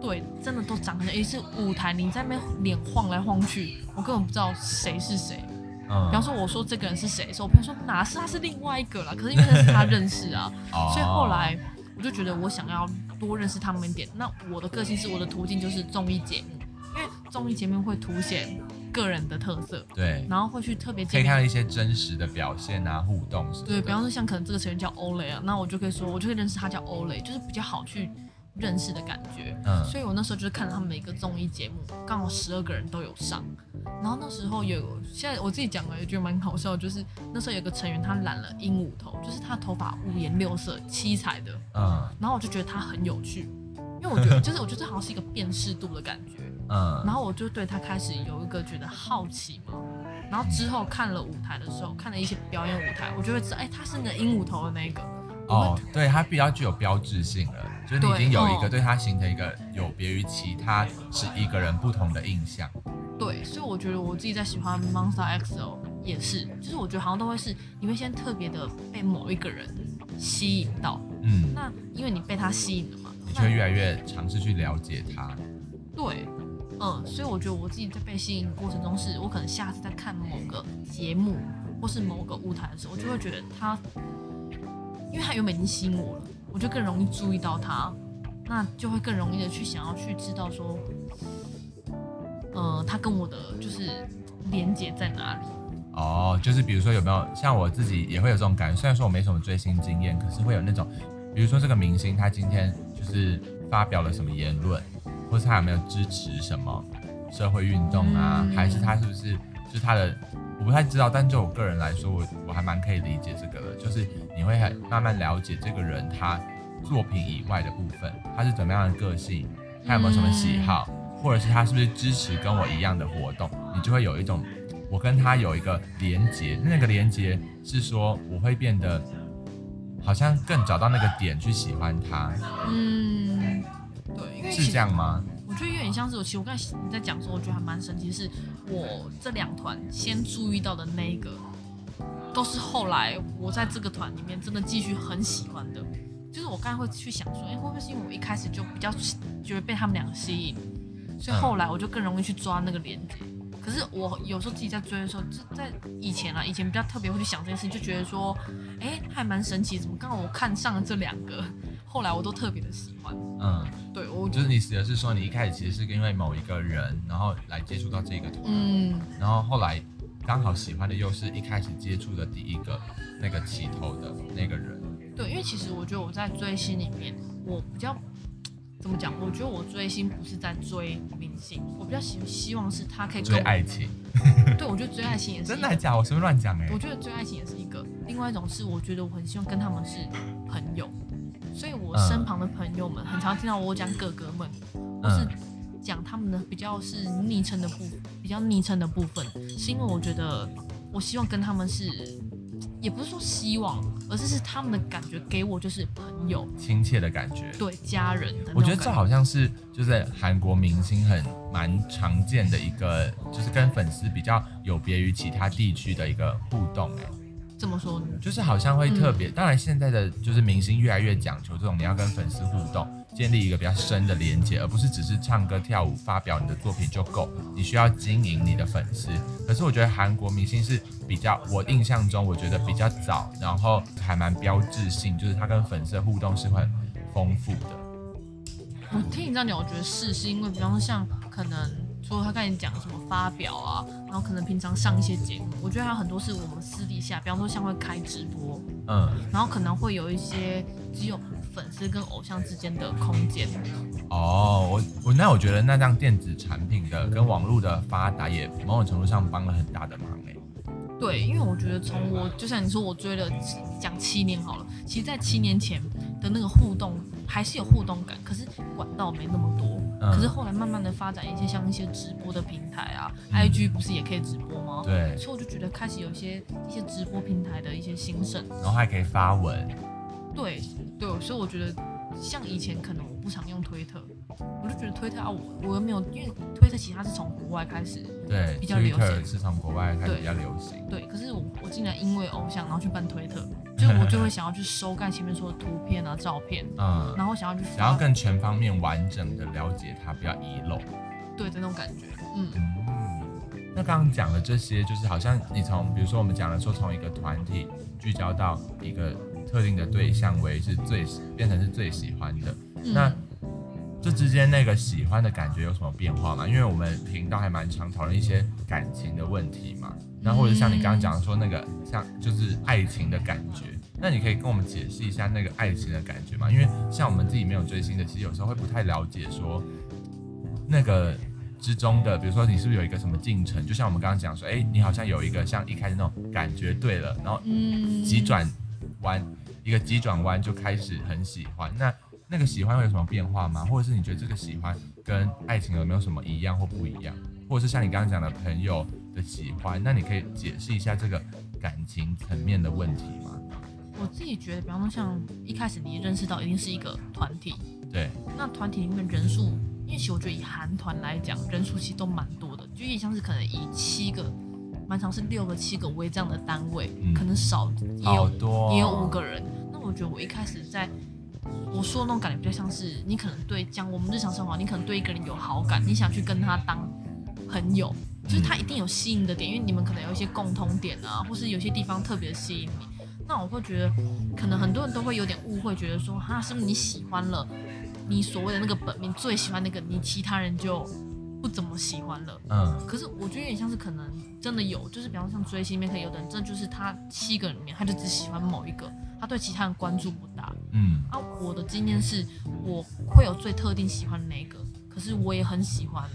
对，真的都长得像，也是舞台你在那边脸晃来晃去，我根本不知道谁是谁。嗯比方说，我说这个人是谁的时候，我朋友说哪是他是另外一个啦。可是因为那是他认识啊，[LAUGHS] 所以后来我就觉得我想要多认识他们一点。那我的个性是我的途径就是综艺节目，因为综艺节目会凸显个人的特色，对，然后会去特别可以看到一些真实的表现啊，互动什么。对，比方说像可能这个成员叫欧蕾啊，那我就可以说，我就可以认识他叫欧蕾，就是比较好去认识的感觉。嗯，所以我那时候就是看了他们每个综艺节目，刚好十二个人都有上。然后那时候有，现在我自己讲了也觉得蛮好笑，就是那时候有个成员他染了鹦鹉头，就是他头发五颜六色、七彩的。嗯，然后我就觉得他很有趣，因为我觉得 [LAUGHS] 就是我觉得这好像是一个辨识度的感觉。嗯，然后我就对他开始有一个觉得好奇嘛。然后之后看了舞台的时候，看了一些表演舞台，我就会知道，哎，他是那鹦鹉头的那个。哦，对，它比较具有标志性了，就是你已经有一个对他形成一个有别于其他十一个人不同的印象。对，所以我觉得我自己在喜欢 Monster XO 也是，就是我觉得好像都会是你会先特别的被某一个人吸引到，嗯，那因为你被他吸引了嘛，你就会越来越尝试去了解他。对，嗯，所以我觉得我自己在被吸引的过程中是，是我可能下次在看某个节目或是某个舞台的时候，我就会觉得他，因为他原本已经吸引我了，我就更容易注意到他，那就会更容易的去想要去知道说。呃，他跟我的就是连接在哪里？哦，就是比如说有没有像我自己也会有这种感觉，虽然说我没什么追星经验，可是会有那种，比如说这个明星他今天就是发表了什么言论，或是他有没有支持什么社会运动啊，嗯、还是他是不是就是他的，我不太知道，但就我个人来说，我我还蛮可以理解这个的，就是你会很慢慢了解这个人他作品以外的部分，他是怎么样的个性，他有没有什么喜好。嗯或者是他是不是支持跟我一样的活动，你就会有一种我跟他有一个连接，那个连接是说我会变得好像更找到那个点去喜欢他。嗯，对，因为是这样吗？我觉得有点像是我，其实我刚才你在讲的时候，我觉得还蛮神奇，是我这两团先注意到的那一个，都是后来我在这个团里面真的继续很喜欢的。就是我刚才会去想说，哎、欸，会不会是因为我一开始就比较觉得被他们两个吸引？所以后来我就更容易去抓那个连接，可是我有时候自己在追的时候，就在以前啊，以前比较特别会去想这件事情，就觉得说，哎，还蛮神奇，怎么刚好我看上了这两个，后来我都特别的喜欢。嗯，对，我就是你指的是说，你一开始其实是因为某一个人，然后来接触到这个团，嗯，然后后来刚好喜欢的又是一开始接触的第一个那个起头的那个人。对，因为其实我觉得我在追星里面，我比较。怎么讲？我觉得我追星不是在追明星，我比较希希望是他可以追爱情。对，我觉得追爱情也是真的还假？我随便乱讲哎。我觉得追爱情也是一个，另外一种是我觉得我很希望跟他们是朋友，所以我身旁的朋友们很常听到我讲哥哥们，或是讲他们的比较是昵称的部分，比较昵称的部分，是因为我觉得我希望跟他们是。也不是说希望，而是是他们的感觉给我就是朋友亲切的感觉，对家人的。我觉得这好像是就是韩国明星很蛮常见的一个，就是跟粉丝比较有别于其他地区的一个互动。哎，怎么说呢？就是好像会特别。嗯、当然，现在的就是明星越来越讲求这种，你要跟粉丝互动。建立一个比较深的连接，而不是只是唱歌跳舞发表你的作品就够。你需要经营你的粉丝。可是我觉得韩国明星是比较，我印象中我觉得比较早，然后还蛮标志性，就是他跟粉丝的互动是会很丰富的。我听你这样讲，我觉得是，是因为比方说像可能。说他跟你讲什么发表啊，然后可能平常上一些节目，我觉得还有很多是我们私底下，比方说像会开直播，嗯，然后可能会有一些只有粉丝跟偶像之间的空间。哦，我我那我觉得那这样电子产品的跟网络的发达也某种程度上帮了很大的忙哎。对，因为我觉得从我就像你说我追了讲七年好了，其实在七年前的那个互动还是有互动感，可是管道没那么多。嗯、可是后来慢慢的发展一些像一些直播的平台啊、嗯、，IG 不是也可以直播吗？对，所以我就觉得开始有一些一些直播平台的一些兴盛，然后还可以发文。对对，所以我觉得像以前可能我不常用推特，我就觉得推特啊，我我又没有，因为推特其实它是从国外开始，对，比较流行，是从国外开始比较流行。对，对，可是我我竟然因为偶像然后去办推特。就我就会想要去收看前面说的图片啊、照片，嗯，然后想要去想要更全方面完整的了解它，不要遗漏，对的那种感觉，嗯。嗯，那刚刚讲的这些，就是好像你从，比如说我们讲的说，从一个团体聚焦到一个特定的对象为是最变成是最喜欢的，嗯、那这之间那个喜欢的感觉有什么变化吗？因为我们频道还蛮常讨论一些感情的问题嘛。那或者像你刚刚讲说那个像就是爱情的感觉，那你可以跟我们解释一下那个爱情的感觉吗？因为像我们自己没有追星的，其实有时候会不太了解说那个之中的，比如说你是不是有一个什么进程？就像我们刚刚讲说，哎，你好像有一个像一开始那种感觉对了，然后急转弯，一个急转弯就开始很喜欢。那那个喜欢会有什么变化吗？或者是你觉得这个喜欢跟爱情有没有什么一样或不一样？或者是像你刚刚讲的朋友的喜欢，那你可以解释一下这个感情层面的问题吗？我自己觉得，比方说像一开始你认识到一定是一个团体，对，那团体里面人数，因为其实我觉得以韩团来讲，人数其实都蛮多的，就也像是可能以七个，蛮常是六个七个为这样的单位，嗯、可能少也有多也有五个人。那我觉得我一开始在我说的那种感觉，比较像是你可能对讲我们日常生活，你可能对一个人有好感，你想去跟他当朋友，就是他一定有吸引的点，因为你们可能有一些共通点啊，或是有些地方特别吸引你。那我会觉得，可能很多人都会有点误会，觉得说，哈，是不是你喜欢了你所谓的那个本命最喜欢那个，你其他人就不怎么喜欢了？嗯。可是我觉得有点像是可能真的有，就是比方像追星里面，可以有的人真的就是他七个里面，他就只喜欢某一个，他对其他人关注不大。嗯。啊，我的经验是，我会有最特定喜欢的那个，可是我也很喜欢，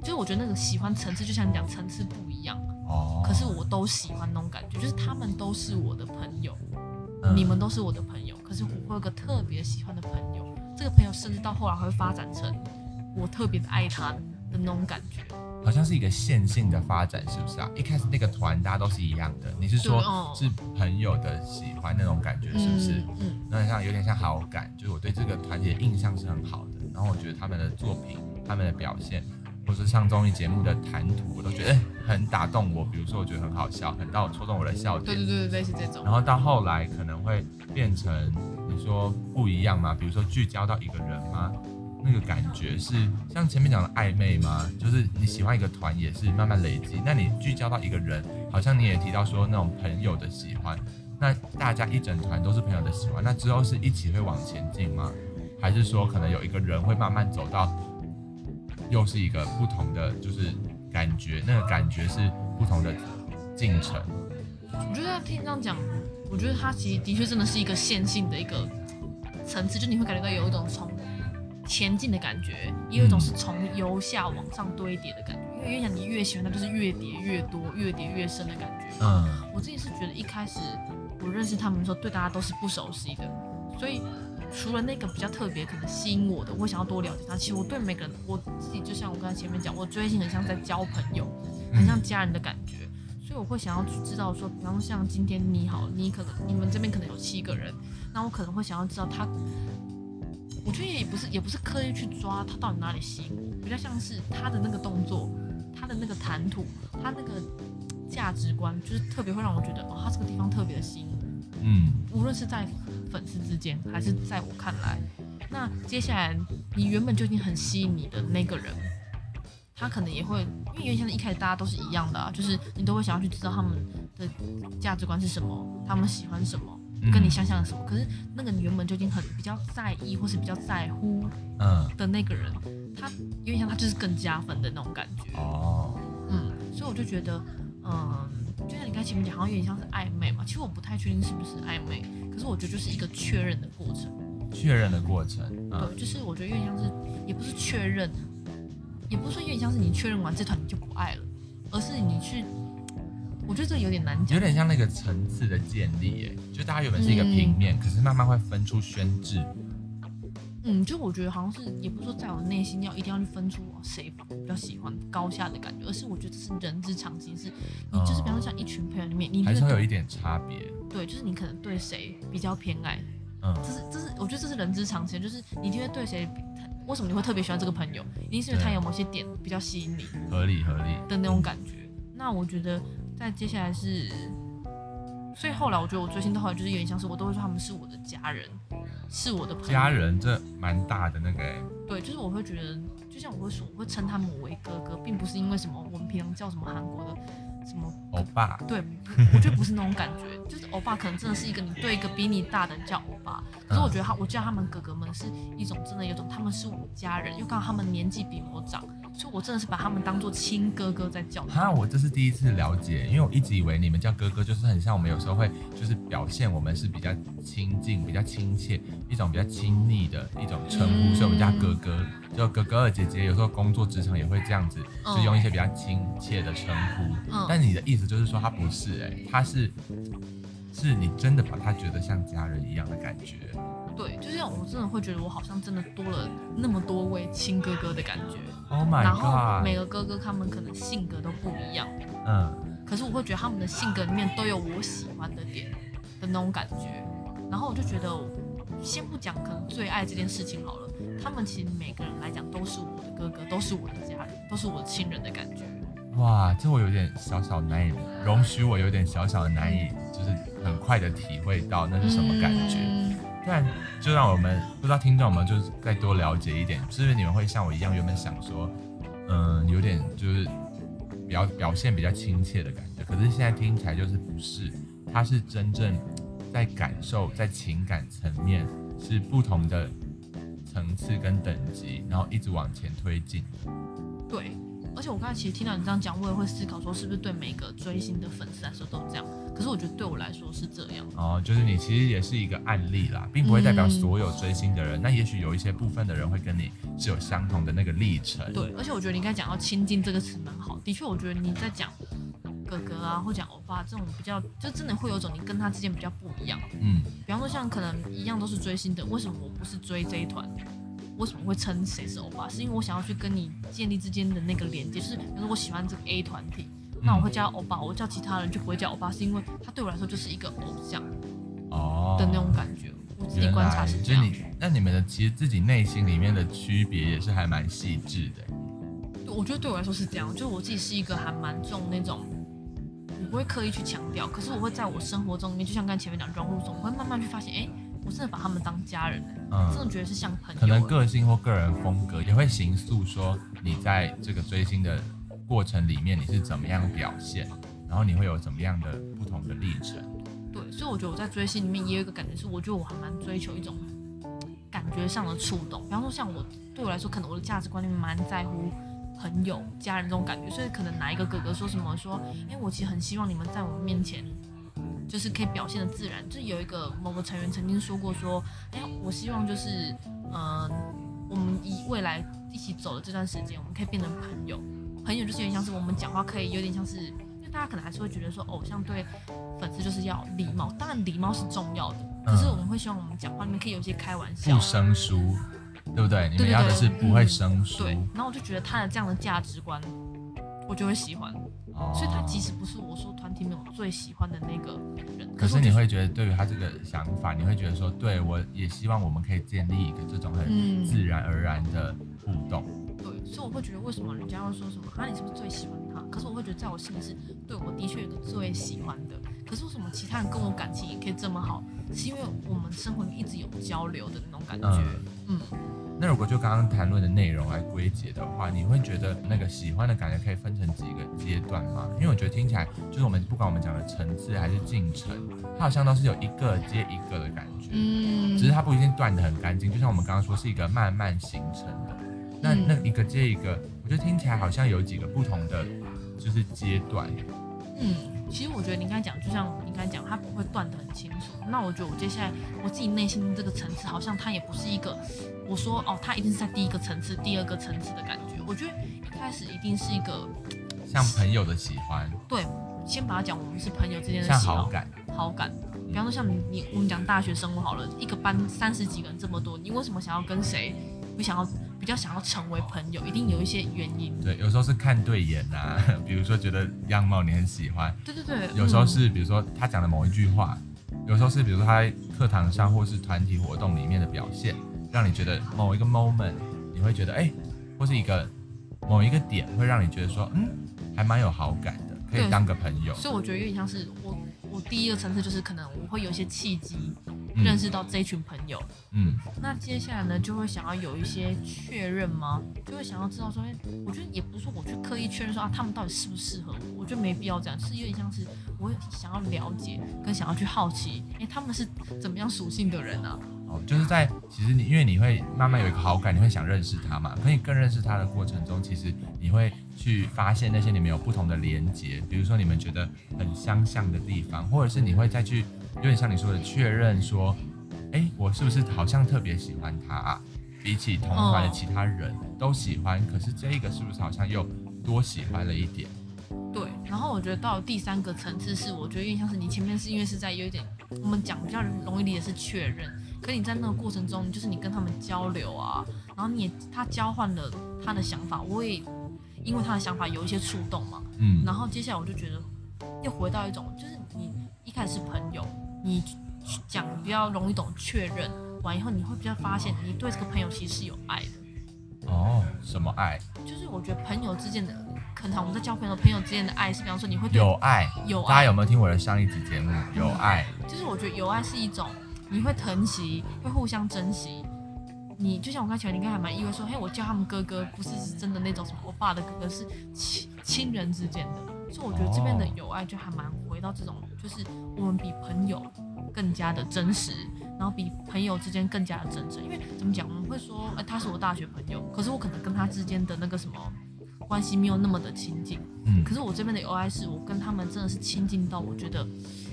就是我觉得那个喜欢层次，就像你讲层次不一样。哦，可是我都喜欢那种感觉，就是他们都是我的朋友，嗯、你们都是我的朋友，可是我会有个特别喜欢的朋友，这个朋友甚至到后来会发展成我特别的爱他的那种感觉，好像是一个线性的发展，是不是啊？一开始那个团大家都是一样的，你是说是朋友的喜欢那种感觉，是不是？嗯，嗯，那像有点像好感，就是我对这个团体的印象是很好的，然后我觉得他们的作品、他们的表现。或是上综艺节目的谈吐，我都觉得很打动我。比如说，我觉得很好笑，很到戳中我的笑点。对对对，类似这种。然后到后来可能会变成你说不一样吗？比如说聚焦到一个人吗？那个感觉是像前面讲的暧昧吗？就是你喜欢一个团也是慢慢累积。那你聚焦到一个人，好像你也提到说那种朋友的喜欢，那大家一整团都是朋友的喜欢，那之后是一起会往前进吗？还是说可能有一个人会慢慢走到？又是一个不同的，就是感觉，那个感觉是不同的进程。我觉得听这样讲，我觉得他其实的确真的是一个线性的一个层次，就你会感觉到有一种从前进的感觉，也有一种是从由下往上堆叠的感觉。因为越想你越喜欢它，就是越叠越多，越叠越深的感觉。嗯，我自己是觉得一开始我认识他们的时候，对大家都是不熟悉的，所以。除了那个比较特别，可能吸引我的，我想要多了解他。其实我对每个人，我自己就像我刚才前面讲，我追星很像在交朋友，很像家人的感觉。所以我会想要去知道说，比方像今天你好，你可能你们这边可能有七个人，那我可能会想要知道他。我觉得也不是也不是刻意去抓他到底哪里吸引我，比较像是他的那个动作，他的那个谈吐，他那个价值观，就是特别会让我觉得哦，他这个地方特别的吸引。嗯，无论是在粉丝之间，还是在我看来，那接下来你原本就已经很吸引你的那个人，他可能也会，因为原先一开始大家都是一样的啊，就是你都会想要去知道他们的价值观是什么，他们喜欢什么，跟你相像的什么。可是那个你原本就已经很比较在意，或是比较在乎，嗯的那个人，他有点像他就是更加分的那种感觉。哦，嗯，所以我就觉得，嗯。就像你刚才前面讲，好像有点像是暧昧嘛。其实我不太确定是不是暧昧，可是我觉得就是一个确认的过程。确认的过程，嗯、对，就是我觉得有点像是，也不是确认，也不是说有点像是你确认完这团你就不爱了，而是你去，我觉得这有点难讲。有点像那个层次的建立，哎，就大家原本是一个平面，嗯、可是慢慢会分出宣制。嗯，就我觉得好像是，也不是说在我内心要一定要去分出谁比较喜欢高下的感觉，而是我觉得这是人之常情，是你就是比方说像一群朋友里面，你还是会有一点差别。对，就是你可能对谁比较偏爱，嗯，这是这是我觉得这是人之常情，就是你一定会对谁，为什么你会特别喜欢这个朋友？一定是因为他有某些点比较吸引你，合理合理的那种感觉。那我觉得在接下来是。所以后来我觉得我追星的好就是有点像是我都会说他们是我的家人，是我的朋友。家人这蛮大的那个哎。对，就是我会觉得，就像我会说，我会称他们为哥哥，并不是因为什么我们平常叫什么韩国的什么欧巴。对，我觉得不是那种感觉，就是欧巴可能真的是一个你对一个比你大的人叫欧巴，可是我觉得他，我叫他们哥哥们是一种真的有种他们是我家人，又刚好他们年纪比我长。所以我真的是把他们当做亲哥哥在叫。哈，我这是第一次了解，因为我一直以为你们叫哥哥就是很像我们有时候会就是表现我们是比较亲近、比较亲切一种比较亲昵的一种称呼，嗯、所以我们叫哥哥，就哥哥、姐姐。有时候工作职场也会这样子，就用一些比较亲切的称呼。嗯、但你的意思就是说他不是哎、欸，他是是你真的把他觉得像家人一样的感觉。对，就是我真的会觉得我好像真的多了那么多位亲哥哥的感觉。Oh my god！然后每个哥哥他们可能性格都不一样，嗯，可是我会觉得他们的性格里面都有我喜欢的点的那种感觉。然后我就觉得，先不讲可能最爱这件事情好了，他们其实每个人来讲都是我的哥哥，都是我的家人，都是我的亲人的感觉。哇，这我有点小小难以容许，我有点小小的难以，就是很快的体会到那是什么感觉。嗯但就让我们不知道听众们就是再多了解一点，是不是你们会像我一样原本想说，嗯，有点就是表表现比较亲切的感觉，可是现在听起来就是不是，他是真正在感受，在情感层面是不同的层次跟等级，然后一直往前推进。对。而且我刚才其实听到你这样讲，我也会思考说，是不是对每个追星的粉丝来说都这样？可是我觉得对我来说是这样。哦，就是你其实也是一个案例啦，并不会代表所有追星的人。嗯、那也许有一些部分的人会跟你是有相同的那个历程。对，而且我觉得你应该讲到“亲近”这个词蛮好。的确，我觉得你在讲哥哥啊，或讲欧巴这种比较，就真的会有种你跟他之间比较不一样。嗯。比方说，像可能一样都是追星的，为什么我不是追这一团？为什么会称谁是欧巴？是因为我想要去跟你建立之间的那个连接，就是比如说我喜欢这个 A 团体，那我会叫欧巴，我叫其他人就不会叫欧巴，是因为他对我来说就是一个偶像哦的那种感觉。我自己观察是这样。你那你们的其实自己内心里面的区别也是还蛮细致的。对，我觉得对我来说是这样，就是我自己是一个还蛮重那种，我不会刻意去强调，可是我会在我生活中里面，就像刚才前面讲融入中，我会慢慢去发现，哎。我真的把他们当家人，嗯，真的觉得是像朋友。可能个性或个人风格也会形塑说你在这个追星的过程里面你是怎么样表现，然后你会有怎么样的不同的历程。对，所以我觉得我在追星里面也有一个感觉是，我觉得我还蛮追求一种感觉上的触动。比方说，像我对我来说，可能我的价值观里面蛮在乎朋友、家人这种感觉，所以可能哪一个哥哥说什么说，哎，我其实很希望你们在我面前。就是可以表现的自然，就有一个某个成员曾经说过说，哎，我希望就是，嗯、呃，我们以未来一起走的这段时间，我们可以变成朋友。朋友就是有点像是我们讲话可以有点像是，因为大家可能还是会觉得说，偶像对粉丝就是要礼貌，当然礼貌是重要的，可是我们会希望我们讲话里面可以有一些开玩笑，不生疏，对不对？你们要的是不会生疏。对，然后我就觉得他的这样的价值观，我就会喜欢。所以他即使不是我说团体里面我最喜欢的那个人，可是你会觉得对于他这个想法，你会觉得说，对，我也希望我们可以建立一个这种很自然而然的互动。嗯、对，所以我会觉得为什么人家会说什么啊，你是不是最喜欢他？可是我会觉得在我心里是，对，我的确有个最喜欢的。可是为什么其他人跟我感情也可以这么好？是因为我们生活里一直有交流的那种感觉。嗯。嗯那如果就刚刚谈论的内容来归结的话，你会觉得那个喜欢的感觉可以分成几个阶段吗？因为我觉得听起来就是我们不管我们讲的层次还是进程，它好像都是有一个接一个的感觉，嗯，只是它不一定断得很干净。就像我们刚刚说是一个慢慢形成的，那那一个接一个，我觉得听起来好像有几个不同的就是阶段，嗯。其实我觉得你刚才讲，就像你刚才讲，他不会断得很清楚。那我觉得我接下来我自己内心这个层次，好像他也不是一个，我说哦，他一定是在第一个层次、第二个层次的感觉。我觉得一开始一定是一个像朋友的喜欢。对，先把它讲，我们是朋友之间的像好感，好感。比方说像你，你我们讲大学生活好了，一个班三十几个人这么多，你为什么想要跟谁？不想要？比较想要成为朋友，一定有一些原因。对，有时候是看对眼呐、啊，[LAUGHS] 比如说觉得样貌你很喜欢。对对对。有时候是比如说他讲的某一句话，嗯、有时候是比如说他在课堂上或是团体活动里面的表现，让你觉得某一个 moment 你会觉得哎，或是一个某一个点会让你觉得说嗯，还蛮有好感的，可以当个朋友。所以我觉得有点像是我我第一个层次就是可能我会有一些契机。认识到这一群朋友，嗯，那接下来呢，就会想要有一些确认吗？就会想要知道说，哎，我觉得也不是说我去刻意确认说啊，他们到底适不适合我，我觉得没必要这样，是有点像是我想要了解跟想要去好奇，哎，他们是怎么样属性的人啊？哦，就是在其实你因为你会慢慢有一个好感，你会想认识他嘛，可以更认识他的过程中，其实你会去发现那些你们有不同的连接，比如说你们觉得很相像的地方，或者是你会再去有点像你说的确认说，哎，我是不是好像特别喜欢他啊？比起同团的其他人都喜欢，可是这一个是不是好像又多喜欢了一点？对，然后我觉得到了第三个层次是，我觉得有点像是你前面是因为是在有一点我们讲比较容易理解是确认，可你在那个过程中，就是你跟他们交流啊，然后你也他交换了他的想法，我也因为他的想法有一些触动嘛，嗯，然后接下来我就觉得又回到一种，就是你一开始是朋友，你讲比较容易懂确认完以后，你会比较发现你对这个朋友其实是有爱的。哦，什么爱？就是我觉得朋友之间的。可能我们在交朋友，朋友之间的爱是，比方说你会对有爱，有爱。大家有没有听我的上一集节目？有爱，就是我觉得有爱是一种，你会疼惜，会互相珍惜。你就像我刚才，你应该还蛮意外说，嘿，我叫他们哥哥，不是是真的那种什么我爸的哥哥，是亲亲人之间的。所以我觉得这边的有爱就还蛮回到这种，就是我们比朋友更加的真实，然后比朋友之间更加的真诚。因为怎么讲，我们会说，哎，他是我大学朋友，可是我可能跟他之间的那个什么。关系没有那么的亲近，嗯，可是我这边的 OI 是我跟他们真的是亲近到我觉得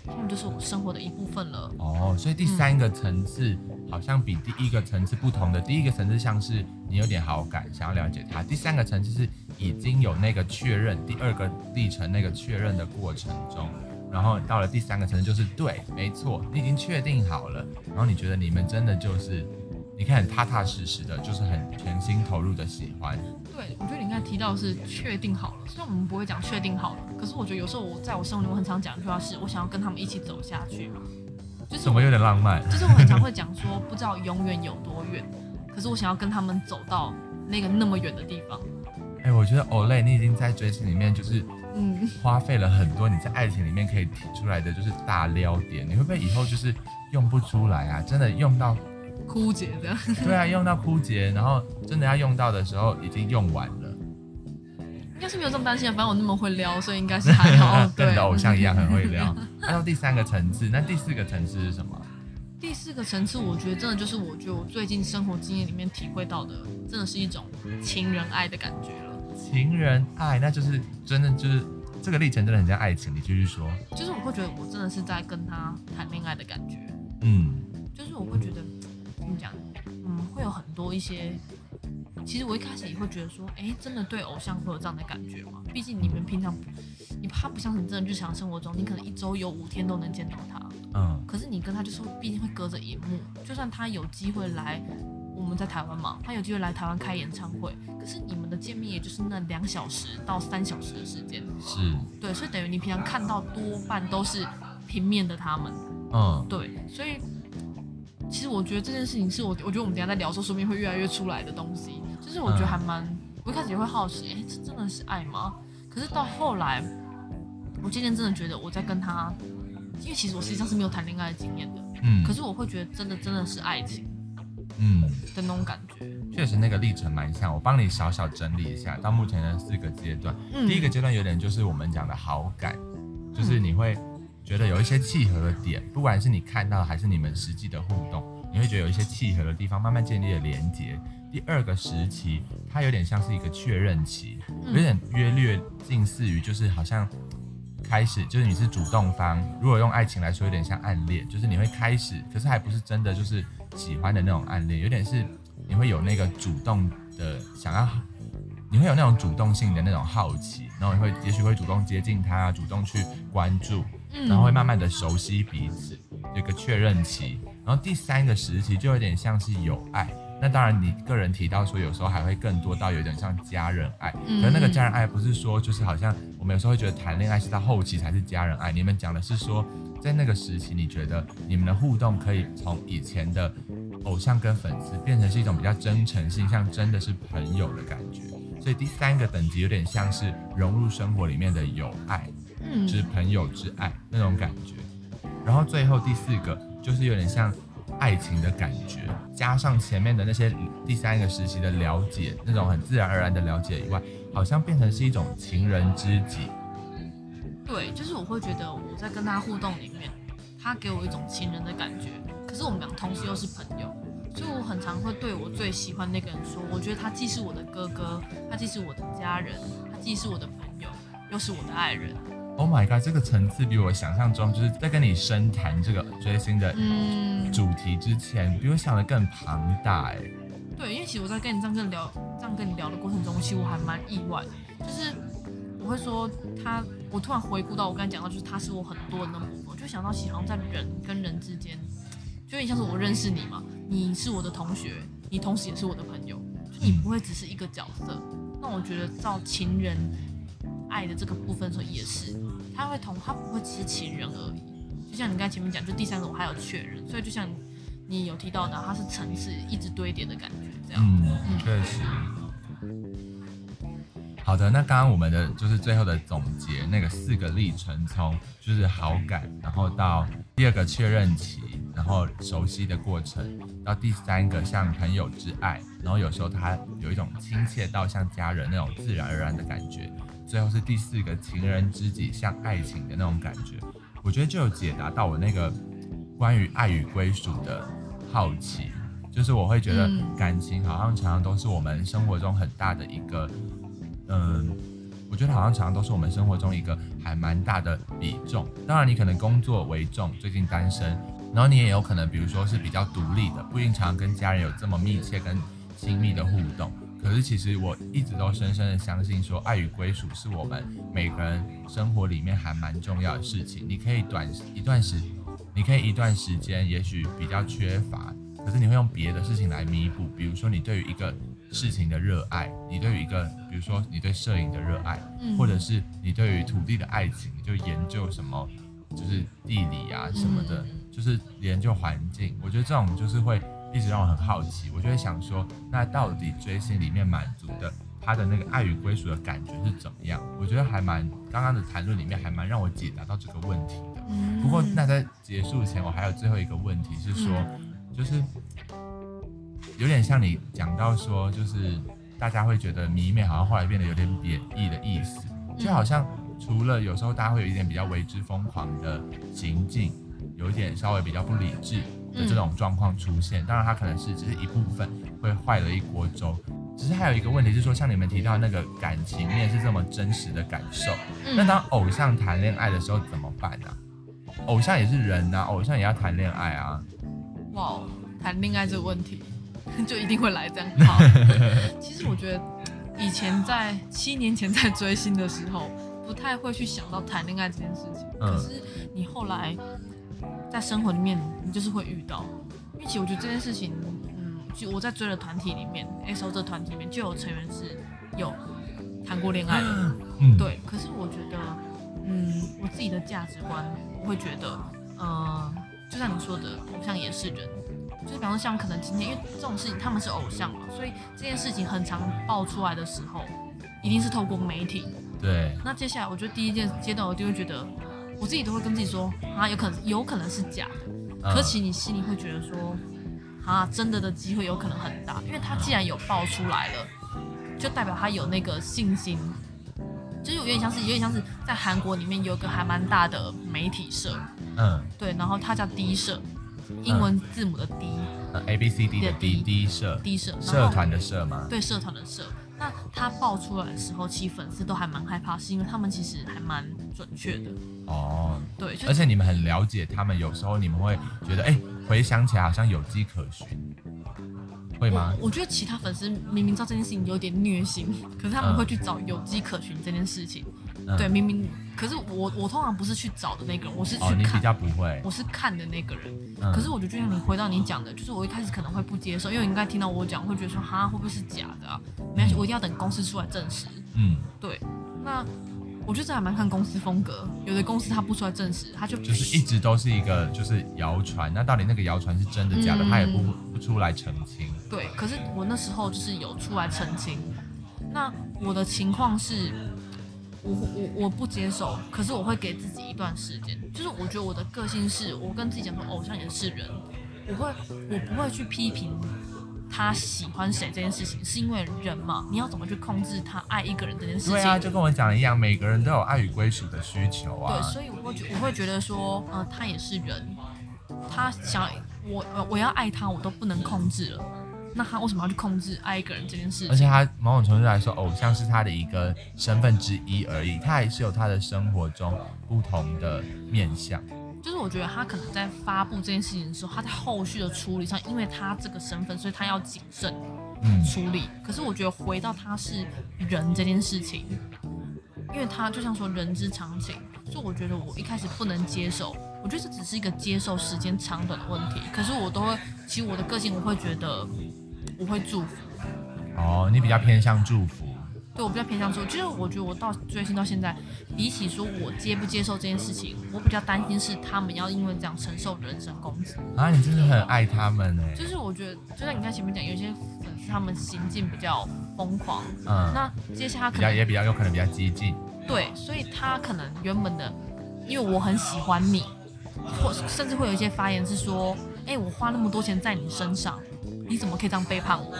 他们就是我生活的一部分了。哦，所以第三个层次好像比第一个层次不同的，第一个层次像是你有点好感，想要了解他；第三个层次是已经有那个确认，第二个历程那个确认的过程中，然后到了第三个层次就是对，没错，你已经确定好了，然后你觉得你们真的就是。你看，很踏踏实实的，就是很全心投入的喜欢。对，我觉得你刚才提到是确定好了，虽然我们不会讲确定好了，可是我觉得有时候我在我生活里我很常讲一句话是，我想要跟他们一起走下去嘛。就是怎么有点浪漫？就是我很常会讲说，不知道永远有多远，可是我想要跟他们走到那个那么远的地方。哎、欸，我觉得 Olay，你已经在追星里面就是，嗯，花费了很多你在爱情里面可以提出来的就是大撩点，你会不会以后就是用不出来啊？真的用到。枯竭的，对啊，用到枯竭，然后真的要用到的时候已经用完了。应该是没有这么担心，反正我那么会撩，所以应该是还好。跟你的偶像一样很会撩。[LAUGHS] [LAUGHS] 那到第三个层次，那第四个层次是什么？第四个层次，我觉得真的就是，我觉得我最近生活经验里面体会到的，真的是一种情人爱的感觉了。情人爱，那就是真的就是这个历程真的很像爱情。你继续说。就是我会觉得我真的是在跟他谈恋爱的感觉。嗯，就是我会觉得怎么。讲，嗯，会有很多一些。其实我一开始也会觉得说，哎，真的对偶像会有这样的感觉吗？毕竟你们平常，你他不像你真的日常生活中，你可能一周有五天都能见到他。嗯。可是你跟他就是，毕竟会隔着荧幕。就算他有机会来，我们在台湾嘛，他有机会来台湾开演唱会，可是你们的见面也就是那两小时到三小时的时间。是。对，所以等于你平常看到多半都是平面的他们。嗯。对，所以。其实我觉得这件事情是我，我觉得我们等下在聊的时候，说不定会越来越出来的东西。就是我觉得还蛮，我一开始也会好奇，哎，这真的是爱吗？可是到后来，我渐渐真的觉得我在跟他，因为其实我实际上是没有谈恋爱的经验的，嗯，可是我会觉得真的真的是爱情，嗯的那种感觉。确实那个历程蛮像，我帮你小小整理一下，到目前的四个阶段，嗯，第一个阶段有点就是我们讲的好感，就是你会。觉得有一些契合的点，不管是你看到还是你们实际的互动，你会觉得有一些契合的地方，慢慢建立了连接。第二个时期，它有点像是一个确认期，有点约略近似于就是好像开始，就是你是主动方。如果用爱情来说，有点像暗恋，就是你会开始，可是还不是真的就是喜欢的那种暗恋，有点是你会有那个主动的想要，你会有那种主动性的那种好奇，然后你会也许会主动接近他，主动去关注。然后会慢慢的熟悉彼此，有个确认期。然后第三个时期就有点像是有爱。那当然，你个人提到说有时候还会更多到有点像家人爱。可是那个家人爱不是说就是好像我们有时候会觉得谈恋爱是到后期才是家人爱。你们讲的是说在那个时期，你觉得你们的互动可以从以前的偶像跟粉丝变成是一种比较真诚性，像真的是朋友的感觉。所以第三个等级有点像是融入生活里面的友爱。嗯，就是朋友之爱那种感觉，然后最后第四个就是有点像爱情的感觉，加上前面的那些第三个时期的了解，那种很自然而然的了解以外，好像变成是一种情人知己。对，就是我会觉得我在跟他互动里面，他给我一种情人的感觉。可是我们俩同时又是朋友，所以我很常会对我最喜欢那个人说，我觉得他既是我的哥哥，他既是我的家人，他既是我的朋友，又是我的爱人。Oh my god，这个层次比我想象中，就是在跟你深谈这个追星的主题之前，嗯、比我想的更庞大哎。对，因为其实我在跟你这样跟聊，这样跟你聊的过程中，其实我还蛮意外，就是我会说他，我突然回顾到我刚才讲到，就是他是我很多人的部分，我就想到其实好像在人跟人之间，就有点像是我认识你嘛，你是我的同学，你同时也是我的朋友，就你不会只是一个角色。那我觉得造情人爱的这个部分的时候也是，他会同他不会只是情人而已，就像你刚才前面讲，就第三个我还有确认，所以就像。你有提到的，它是层次一直堆叠的感觉，这样。嗯，确实。好的，那刚刚我们的就是最后的总结，那个四个历程，从就是好感，然后到第二个确认期，然后熟悉的过程，到第三个像朋友之爱，然后有时候他有一种亲切到像家人那种自然而然的感觉，最后是第四个情人知己，像爱情的那种感觉。我觉得就有解答到我那个关于爱与归属的。好奇，就是我会觉得感情好像常常都是我们生活中很大的一个，嗯，我觉得好像常常都是我们生活中一个还蛮大的比重。当然，你可能工作为重，最近单身，然后你也有可能，比如说是比较独立的，不一定常常跟家人有这么密切跟亲密的互动。可是，其实我一直都深深的相信，说爱与归属是我们每个人生活里面还蛮重要的事情。你可以短一段时间。你可以一段时间也许比较缺乏，可是你会用别的事情来弥补，比如说你对于一个事情的热爱，你对于一个，比如说你对摄影的热爱，或者是你对于土地的爱情，你就研究什么，就是地理啊什么的，就是研究环境。我觉得这种就是会一直让我很好奇，我就会想说，那到底追星里面满足的他的那个爱与归属的感觉是怎么样？我觉得还蛮刚刚的谈论里面还蛮让我解答到这个问题的。不过，那在结束前，我还有最后一个问题是说，就是有点像你讲到说，就是大家会觉得迷妹好像后来变得有点贬义的意思，就好像除了有时候大家会有一点比较为之疯狂的行径，有一点稍微比较不理智的这种状况出现，当然它可能是只是一部分会坏了一锅粥。只是还有一个问题是说，像你们提到那个感情面是这么真实的感受，那当偶像谈恋爱的时候怎么办呢？偶像也是人呐、啊，偶像也要谈恋爱啊。哇，谈恋爱这个问题 [LAUGHS] 就一定会来这样。[LAUGHS] 好，其实我觉得以前在七年前在追星的时候，不太会去想到谈恋爱这件事情。可是你后来在生活里面，你就是会遇到。因为其实我觉得这件事情，嗯，就我在追的团体里面，XO 这团体里面就有成员是有谈过恋爱的。嗯，对。可是我觉得，嗯，我自己的价值观。我会觉得，嗯、呃，就像你说的，偶像也是人，就是比方说像可能今天，因为这种事情他们是偶像嘛，所以这件事情很常爆出来的时候，一定是透过媒体。对。那接下来，我觉得第一件阶段，我就会觉得，我自己都会跟自己说，啊，有可能有可能是假的，可其你心里会觉得说，啊，真的的机会有可能很大，因为他既然有爆出来了，就代表他有那个信心。就是有点像是，有点像是在韩国里面有个还蛮大的媒体社，嗯，对，然后它叫 D 社，英文字母的 D，A B C D 的 D，D 社，D 社，社团的社吗？对，社团的社。那他爆出来的时候，其实粉丝都还蛮害怕，是因为他们其实还蛮准确的。哦，对，而且你们很了解他们，有时候你们会觉得，哎，回想起来好像有迹可循。会吗？我，我觉得其他粉丝明明知道这件事情有点虐心，可是他们会去找有迹可循这件事情。嗯、对，明明可是我我通常不是去找的那个人，我是去看。哦、你比较不会。我是看的那个人。嗯、可是我觉得就像你回到你讲的，就是我一开始可能会不接受，因为你应该听到我讲，会觉得说哈会不会是假的啊？没关系，我一定要等公司出来证实。嗯，对。那。我觉得这还蛮看公司风格，有的公司他不出来证实，他就就是一直都是一个就是谣传，那到底那个谣传是真的假的，嗯、他也不不出来澄清。对，可是我那时候就是有出来澄清。那我的情况是，我我我不接受，可是我会给自己一段时间，就是我觉得我的个性是，我跟自己讲说，偶像也是人，我会我不会去批评。他喜欢谁这件事情，是因为人嘛？你要怎么去控制他爱一个人这件事情？对啊，就跟我讲的一样，每个人都有爱与归属的需求啊。对，所以我会觉我会觉得说，呃，他也是人，他想我我要爱他，我都不能控制了。那他为什么要去控制爱一个人这件事情？而且他某种程度来说，偶像是他的一个身份之一而已，他还是有他的生活中不同的面相。就是我觉得他可能在发布这件事情的时候，他在后续的处理上，因为他这个身份，所以他要谨慎处理。嗯、可是我觉得回到他是人这件事情，因为他就像说人之常情，所以我觉得我一开始不能接受。我觉得这只是一个接受时间长短的问题。可是我都会，其实我的个性我会觉得。我会祝福哦，你比较偏向祝福。对，我比较偏向祝福。就是我觉得我到追星到现在，比起说我接不接受这件事情，我比较担心是他们要因为这样承受人身攻击啊！你真的很爱他们哎。就是我觉得，就像你看前面讲，有些粉丝他们行径比较疯狂，嗯，那接下来可能也比较有可能比较激进。对，所以他可能原本的，因为我很喜欢你，或甚至会有一些发言是说，哎，我花那么多钱在你身上。你怎么可以这样背叛我？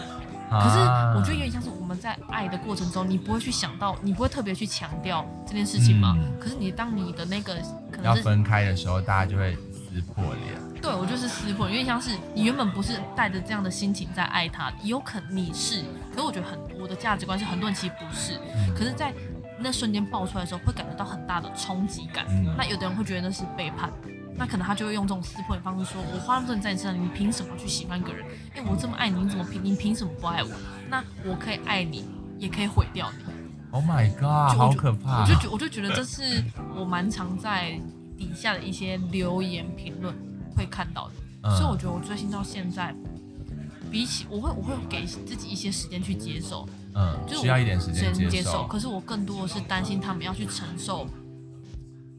可是我觉得有点像是我们在爱的过程中，你不会去想到，你不会特别去强调这件事情吗？嗯、可是你当你的那个可能要分开的时候，大家就会撕破脸。对，我就是撕破脸，有点像是你原本不是带着这样的心情在爱他，有可能你是，可是我觉得很我的价值观是很多人其实不是。嗯、可是，在那瞬间爆出来的时候，会感觉到很大的冲击感。嗯、那有的人会觉得那是背叛。那可能他就会用这种撕破脸的方式说：“我花那么多钱在你身上，你凭什么去喜欢一个人？哎，我这么爱你，你怎么凭？你凭什么不爱我？那我可以爱你，也可以毁掉你。” Oh my god，好可怕！我就觉我就觉得这是我蛮常在底下的一些留言评论会看到的，嗯、所以我觉得我追星到现在，比起我会我会给自己一些时间去接受，嗯，就需要一点时间接受。可是我更多的是担心他们要去承受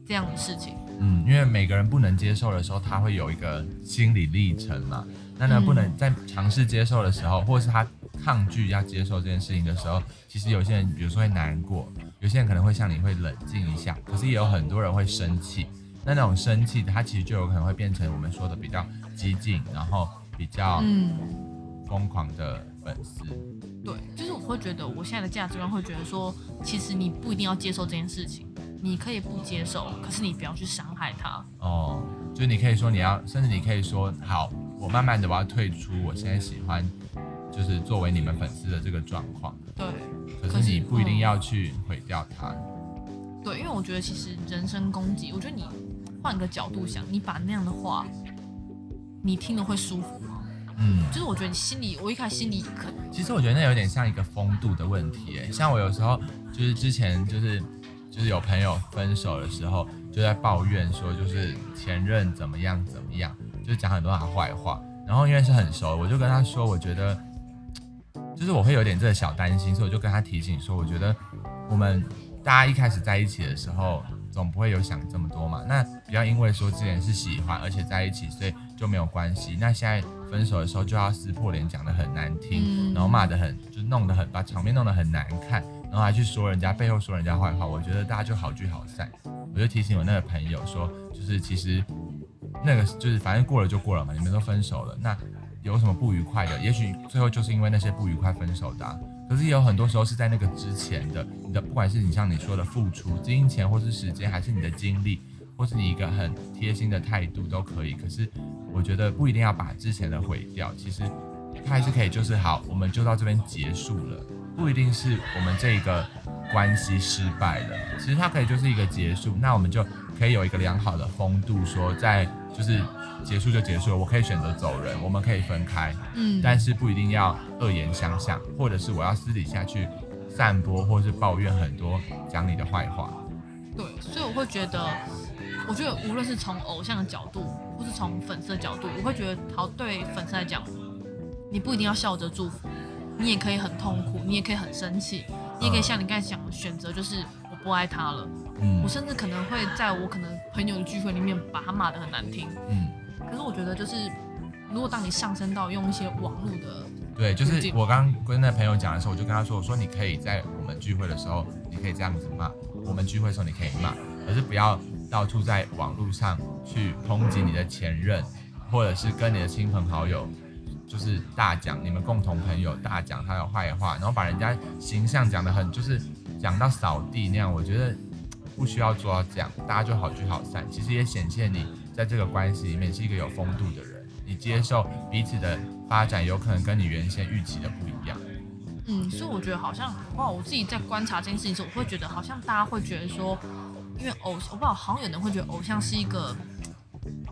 这样的事情。嗯，因为每个人不能接受的时候，他会有一个心理历程嘛。那呢，不能在尝试接受的时候，或者是他抗拒要接受这件事情的时候，其实有些人，比如说会难过，有些人可能会像你会冷静一下，可是也有很多人会生气。那那种生气，他其实就有可能会变成我们说的比较激进，然后比较疯狂的粉丝。对，就是我会觉得，我现在的价值观会觉得说，其实你不一定要接受这件事情。你可以不接受，可是你不要去伤害他。哦，就是你可以说你要，甚至你可以说好，我慢慢的我要退出。我现在喜欢，就是作为你们粉丝的这个状况。对。可是你不一定要去毁掉他。嗯。对，因为我觉得其实人身攻击，我觉得你换个角度想，你把那样的话，你听了会舒服吗？嗯。就是我觉得你心里，我一开始心里可能。其实我觉得那有点像一个风度的问题，哎，像我有时候就是之前就是。就是有朋友分手的时候，就在抱怨说，就是前任怎么样怎么样，就讲很多他坏话。然后因为是很熟，我就跟他说，我觉得就是我会有点这个小担心，所以我就跟他提醒说，我觉得我们大家一开始在一起的时候，总不会有想这么多嘛。那不要因为说之前是喜欢，而且在一起，所以就没有关系。那现在分手的时候就要撕破脸，讲得很难听，然后骂得很，就弄得很，把场面弄得很难看。然后还去说人家背后说人家坏话，我觉得大家就好聚好散。我就提醒我那个朋友说，就是其实那个就是反正过了就过了嘛，你们都分手了，那有什么不愉快的？也许最后就是因为那些不愉快分手的。可是也有很多时候是在那个之前的，你的不管是你像你说的付出金钱或是时间，还是你的精力，或是你一个很贴心的态度都可以。可是我觉得不一定要把之前的毁掉，其实它还是可以，就是好，我们就到这边结束了。不一定是我们这一个关系失败了，其实它可以就是一个结束，那我们就可以有一个良好的风度，说在就是结束就结束了，我可以选择走人，我们可以分开，嗯，但是不一定要恶言相向，或者是我要私底下去散播或是抱怨很多讲你的坏话。对，所以我会觉得，我觉得无论是从偶像的角度，或是从粉丝的角度，我会觉得，好，对粉丝来讲，你不一定要笑着祝福。你也可以很痛苦，你也可以很生气，你也可以像你刚才讲的选择，就是我不爱他了。嗯，我甚至可能会在我可能朋友的聚会里面把他骂得很难听。嗯，可是我觉得就是，如果当你上升到用一些网络的，对，就是我刚刚跟那朋友讲的时候，我就跟他说，我说你可以在我们聚会的时候，你可以这样子骂，我们聚会的时候你可以骂，可是不要到处在网络上去抨击你的前任，或者是跟你的亲朋好友。就是大讲你们共同朋友大讲他的坏话，然后把人家形象讲得很，就是讲到扫地那样。我觉得不需要做到这样，大家就好聚好散。其实也显现你在这个关系里面是一个有风度的人，你接受彼此的发展有可能跟你原先预期的不一样。嗯，所以我觉得好像哇，我自己在观察这件事情时候，我会觉得好像大家会觉得说，因为偶，我不知道，好像有人会觉得偶像是一个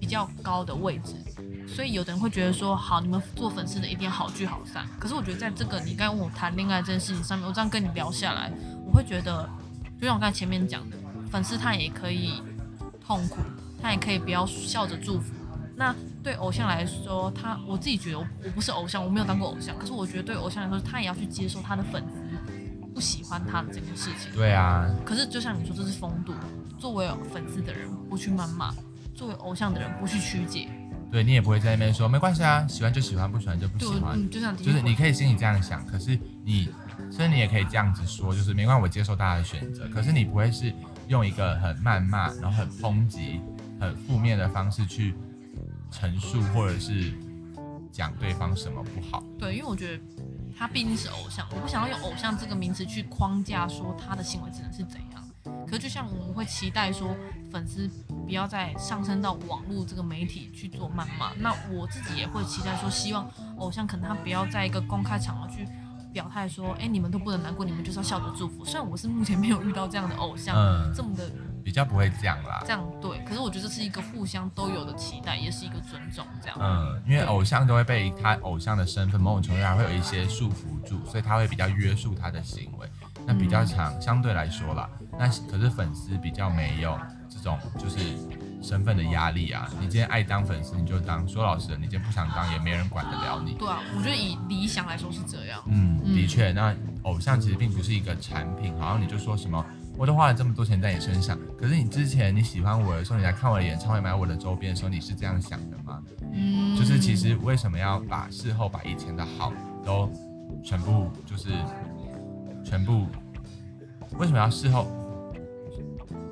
比较高的位置，所以有的人会觉得说，好，你们做粉丝的一定要好聚好散。可是我觉得在这个你刚才问我谈恋爱这件事情上面，我这样跟你聊下来，我会觉得，就像我刚才前面讲的，粉丝他也可以痛苦，他也可以不要笑着祝福。那对偶像来说，他我自己觉得我我不是偶像，我没有当过偶像，可是我觉得对偶像来说，他也要去接受他的粉丝不喜欢他的这件事情。对啊。可是就像你说，这是风度。作为粉丝的人不去谩骂，作为偶像的人不去曲解。对，你也不会在那边说没关系啊，喜欢就喜欢，不喜欢就不喜欢。嗯，就像就是你可以心里这样想，可是你，所以你也可以这样子说，就是没关系，我接受大家的选择。可是你不会是用一个很谩骂，然后很抨击、很负面的方式去。陈述或者是讲对方什么不好？对，因为我觉得他毕竟是偶像，我不想要用偶像这个名词去框架说他的行为只能是怎样。可是就像我们会期待说粉丝不要再上升到网络这个媒体去做谩骂，那我自己也会期待说，希望偶像可能他不要在一个公开场合去表态说，哎，你们都不能难过，你们就是要笑着祝福。虽然我是目前没有遇到这样的偶像，嗯，这么的。比较不会这样啦，这样对，可是我觉得这是一个互相都有的期待，也是一个尊重，这样。嗯，因为偶像都会被他偶像的身份某种程度上会有一些束缚住，所以他会比较约束他的行为。那比较长，相对来说啦，那可是粉丝比较没有这种就是身份的压力啊。你今天爱当粉丝你就当，说老实的，你今天不想当也没人管得了你。对啊，我觉得以理想来说是这样。嗯，的确，那偶像其实并不是一个产品，好像你就说什么。我都花了这么多钱在你身上，可是你之前你喜欢我的时候，你来看我的演唱会，买我的周边的时候，你是这样想的吗？嗯，就是其实为什么要把事后把以前的好都全部就是全部，为什么要事后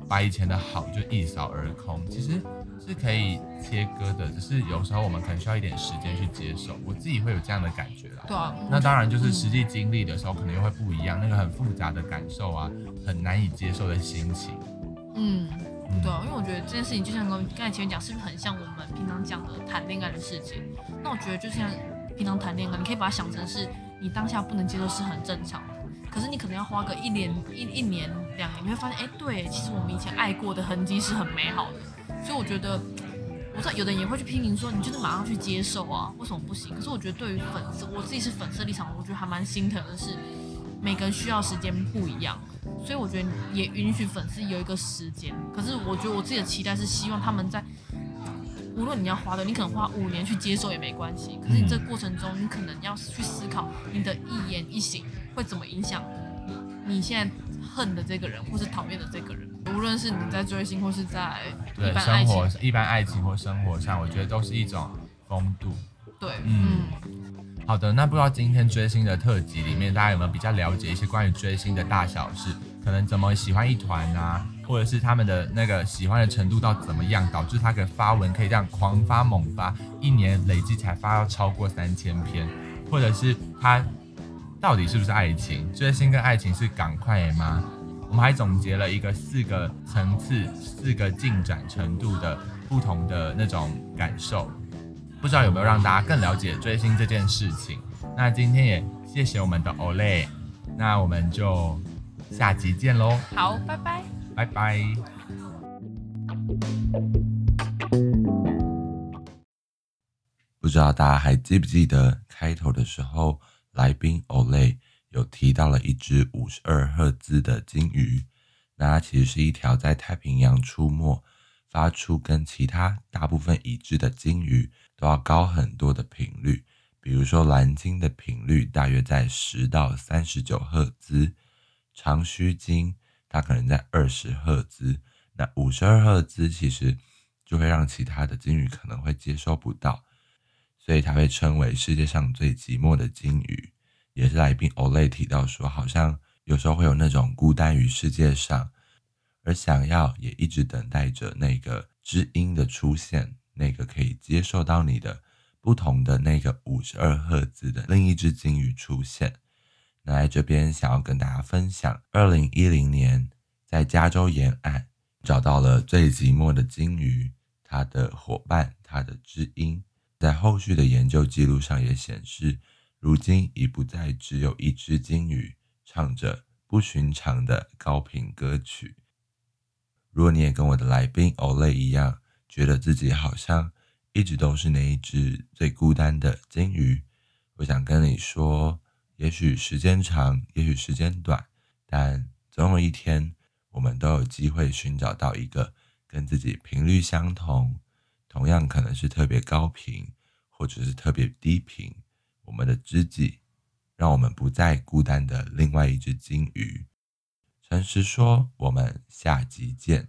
把以前的好就一扫而空？其实。是可以切割的，只是有时候我们可能需要一点时间去接受。我自己会有这样的感觉啦。对啊，那当然就是实际经历的时候，可能又会不一样，那个很复杂的感受啊，很难以接受的心情。嗯，对啊，因为我觉得这件事情就像刚才前面讲，是不是很像我们平常讲的谈恋爱的事情？那我觉得就像平常谈恋爱，你可以把它想成是你当下不能接受是很正常的，可是你可能要花个一年一一年两年，你会发现，哎，对，其实我们以前爱过的痕迹是很美好的。所以我觉得，我知道有的人也会去批评说，你就是马上去接受啊，为什么不行？可是我觉得对于粉丝，我自己是粉丝立场，我觉得还蛮心疼的是，每个人需要时间不一样，所以我觉得也允许粉丝有一个时间。可是我觉得我自己的期待是希望他们在，无论你要花的，你可能花五年去接受也没关系。可是你这过程中，你可能要去思考你的一言一行会怎么影响你，现在恨的这个人，或是讨厌的这个人。无论是你在追星，或是在一般爱情，生活一般爱情或生活上，我觉得都是一种风度。对，嗯，好的。那不知道今天追星的特辑里面，大家有没有比较了解一些关于追星的大小事？可能怎么喜欢一团啊，或者是他们的那个喜欢的程度到怎么样，导致他可发文可以这样狂发猛发，一年累计才发到超过三千篇，或者是他到底是不是爱情？追星跟爱情是赶快吗？我们还总结了一个四个层次、四个进展程度的不同的那种感受，不知道有没有让大家更了解追星这件事情？那今天也谢谢我们的 Olay，那我们就下集见喽！好，拜拜，拜拜。不知道大家还记不记得开头的时候，来宾 Olay。有提到了一只五十二赫兹的鲸鱼，那它其实是一条在太平洋出没、发出跟其他大部分已知的鲸鱼都要高很多的频率。比如说蓝鲸的频率大约在十到三十九赫兹，长须鲸它可能在二十赫兹，那五十二赫兹其实就会让其他的鲸鱼可能会接收不到，所以它被称为世界上最寂寞的鲸鱼。也是来宾 Olay 提到说，好像有时候会有那种孤单于世界上，而想要也一直等待着那个知音的出现，那个可以接受到你的不同的那个五十二赫兹的另一只鲸鱼出现。那来这边想要跟大家分享，二零一零年在加州沿岸找到了最寂寞的鲸鱼，它的伙伴，它的知音。在后续的研究记录上也显示，如今已不再只有一只鲸鱼唱着不寻常的高频歌曲。如果你也跟我的来宾 Olay 一样，觉得自己好像一直都是那一只最孤单的鲸鱼，我想跟你说，也许时间长，也许时间短，但总有一天，我们都有机会寻找到一个跟自己频率相同，同样可能是特别高频，或者是特别低频，我们的知己，让我们不再孤单的另外一只金鱼。诚实说，我们下集见。